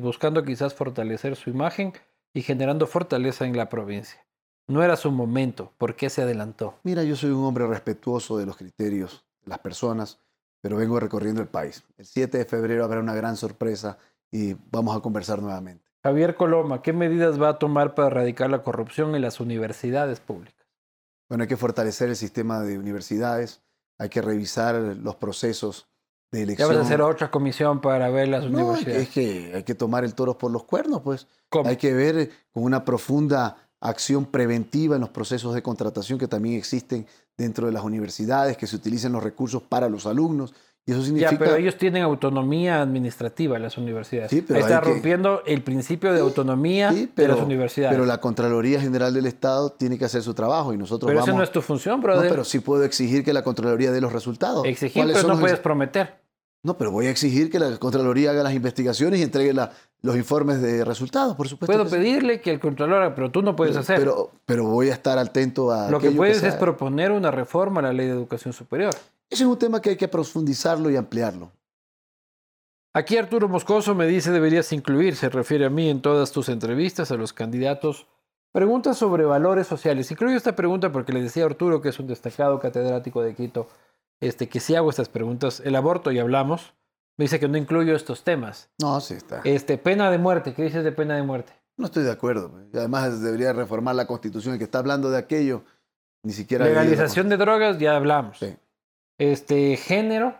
buscando quizás fortalecer su imagen y generando fortaleza en la provincia. No era su momento. ¿Por qué se adelantó? Mira, yo soy un hombre respetuoso de los criterios de las personas, pero vengo recorriendo el país. El 7 de febrero habrá una gran sorpresa y vamos a conversar nuevamente. Javier Coloma, ¿qué medidas va a tomar para erradicar la corrupción en las universidades públicas? Bueno, hay que fortalecer el sistema de universidades, hay que revisar los procesos de elección. Ya vas a hacer otra comisión para ver las universidades. Es que hay que tomar el toro por los cuernos, pues. Hay que ver con una profunda acción preventiva en los procesos de contratación que también existen dentro de las universidades, que se utilicen los recursos para los alumnos. Y eso significa... Ya, pero ellos tienen autonomía administrativa las universidades. Sí, pero está rompiendo el principio de autonomía de las universidades. Pero la Contraloría General del Estado tiene que hacer su trabajo y nosotros pero vamos... Pero eso no es tu función, brother. No, pero sí puedo exigir que la Contraloría dé los resultados. Exigir, pero no puedes prometer. No, pero voy a exigir que la Contraloría haga las investigaciones y entregue los informes de resultados, por supuesto. Puedo pedirle que el Contralor, pero tú no puedes hacer. Pero, pero voy a estar atento a. Lo que puedes es proponer una reforma a la ley de educación superior. Ese es un tema que hay que profundizarlo y ampliarlo. Aquí Arturo Moscoso me dice deberías incluir, se refiere a mí en todas tus entrevistas a los candidatos. Preguntas sobre valores sociales. Incluyo esta pregunta porque le decía a Arturo, que es un destacado catedrático de Quito, este, que si hago estas preguntas, el aborto y hablamos, me dice que no incluyo estos temas. No, sí está. Este, pena de muerte, ¿qué dices de pena de muerte? No estoy de acuerdo. Además debería reformar la constitución. El que está hablando de aquello, ni siquiera... Legalización de drogas, ya hablamos. Sí. Este, género,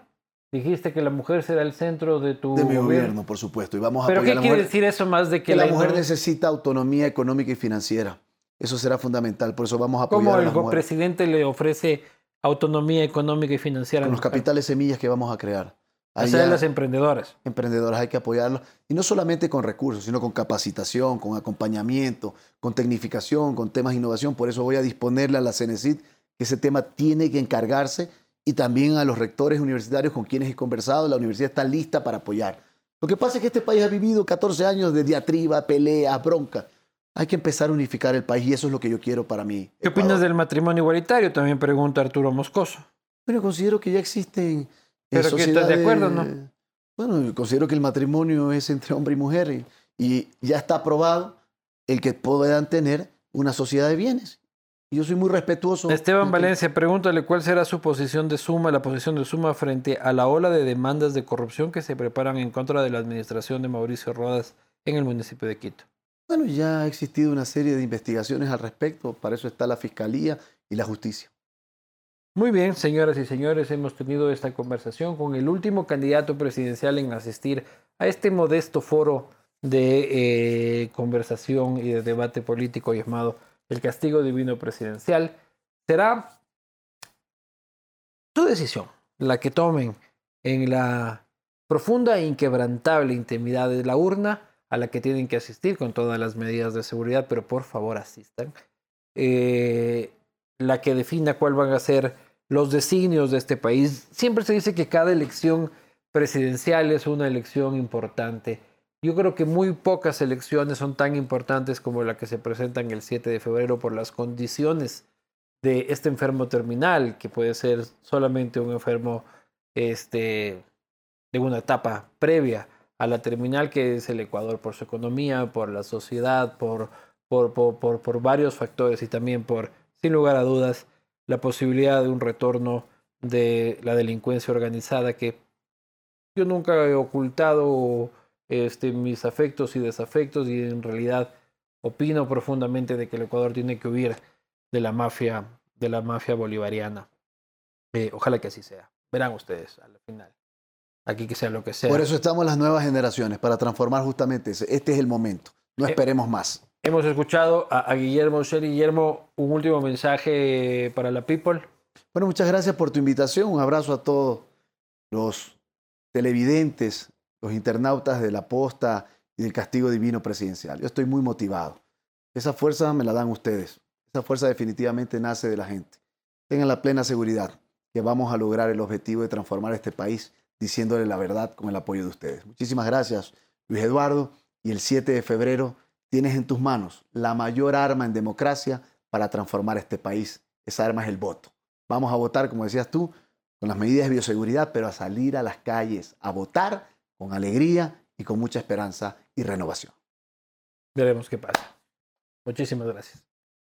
dijiste que la mujer será el centro de tu de mi gobierno, por supuesto. Y vamos a ¿Pero qué quiere decir eso más de que, que la, mujer necesita autonomía económica y financiera? Eso será fundamental. Por eso vamos a apoyar ¿Cómo a el presidente le ofrece autonomía económica y financiera. Con los capitales semillas que vamos a crear. O sea, las emprendedoras. Emprendedoras hay que apoyarlos. Y no solamente con recursos, sino con capacitación, con acompañamiento, con tecnificación, con temas de innovación. Por eso voy a disponerle a la CENESID que ese tema tiene que encargarse y también a los rectores universitarios con quienes he conversado. La universidad está lista para apoyar. Lo que pasa es que este país ha vivido 14 años de diatriba, pelea, bronca. Hay que empezar a unificar el país y eso es lo que yo quiero para mí. ¿Qué opinas del matrimonio igualitario? También pregunta Arturo Moscoso. Bueno, considero que ya existen. ¿Pero que estás de acuerdo no? Bueno, considero que el matrimonio es entre hombre y mujer y ya está aprobado el que puedan tener una sociedad de bienes yo soy muy respetuoso. Esteban Valencia, pregúntale cuál será su posición de Suma, la posición de Suma frente a la ola de demandas de corrupción que se preparan en contra de la administración de Mauricio Rodas en el municipio de Quito. Bueno, ya ha existido una serie de investigaciones al respecto, para eso está la Fiscalía y la Justicia. Muy bien, señoras y señores, hemos tenido esta conversación con el último candidato presidencial en asistir a este modesto foro de eh, conversación y de debate político llamado el castigo divino presidencial, será su decisión, la que tomen en la profunda e inquebrantable intimidad de la urna, a la que tienen que asistir con todas las medidas de seguridad, pero por favor asistan. Eh, la que defina cuál van a ser los designios de este país. Siempre se dice que cada elección presidencial es una elección importante yo creo que muy pocas elecciones son tan importantes como la que se presenta en el 7 de febrero por las condiciones de este enfermo terminal, que puede ser solamente un enfermo este, de una etapa previa a la terminal, que es el Ecuador, por su economía, por la sociedad, por, por, por, por varios factores y también por, sin lugar a dudas, la posibilidad de un retorno de la delincuencia organizada que yo nunca he ocultado este, mis afectos y desafectos y en realidad opino profundamente de que el Ecuador tiene que huir de la mafia, de la mafia bolivariana. Eh, ojalá que así sea. Verán ustedes al final. Aquí que sea lo que sea. Por eso estamos las nuevas generaciones, para transformar justamente ese. Este es el momento. No eh, esperemos más. Hemos escuchado a, Guillermo. Guillermo, un último mensaje para la people. Bueno, muchas gracias por tu invitación. Un abrazo a todos los televidentes los internautas de la posta y del castigo divino presidencial. Yo estoy muy motivado. Esa fuerza me la dan ustedes. Esa fuerza definitivamente nace de la gente. Tengan la plena seguridad que vamos a lograr el objetivo de transformar este país diciéndole la verdad con el apoyo de ustedes. Muchísimas gracias, Luis Eduardo. Y el 7 de febrero tienes en tus manos la mayor arma en democracia para transformar este país. Esa arma es el voto. Vamos a votar, como decías tú, con las medidas de bioseguridad, pero a salir a las calles, a votar con alegría y con mucha esperanza y renovación. Veremos qué pasa. Muchísimas gracias.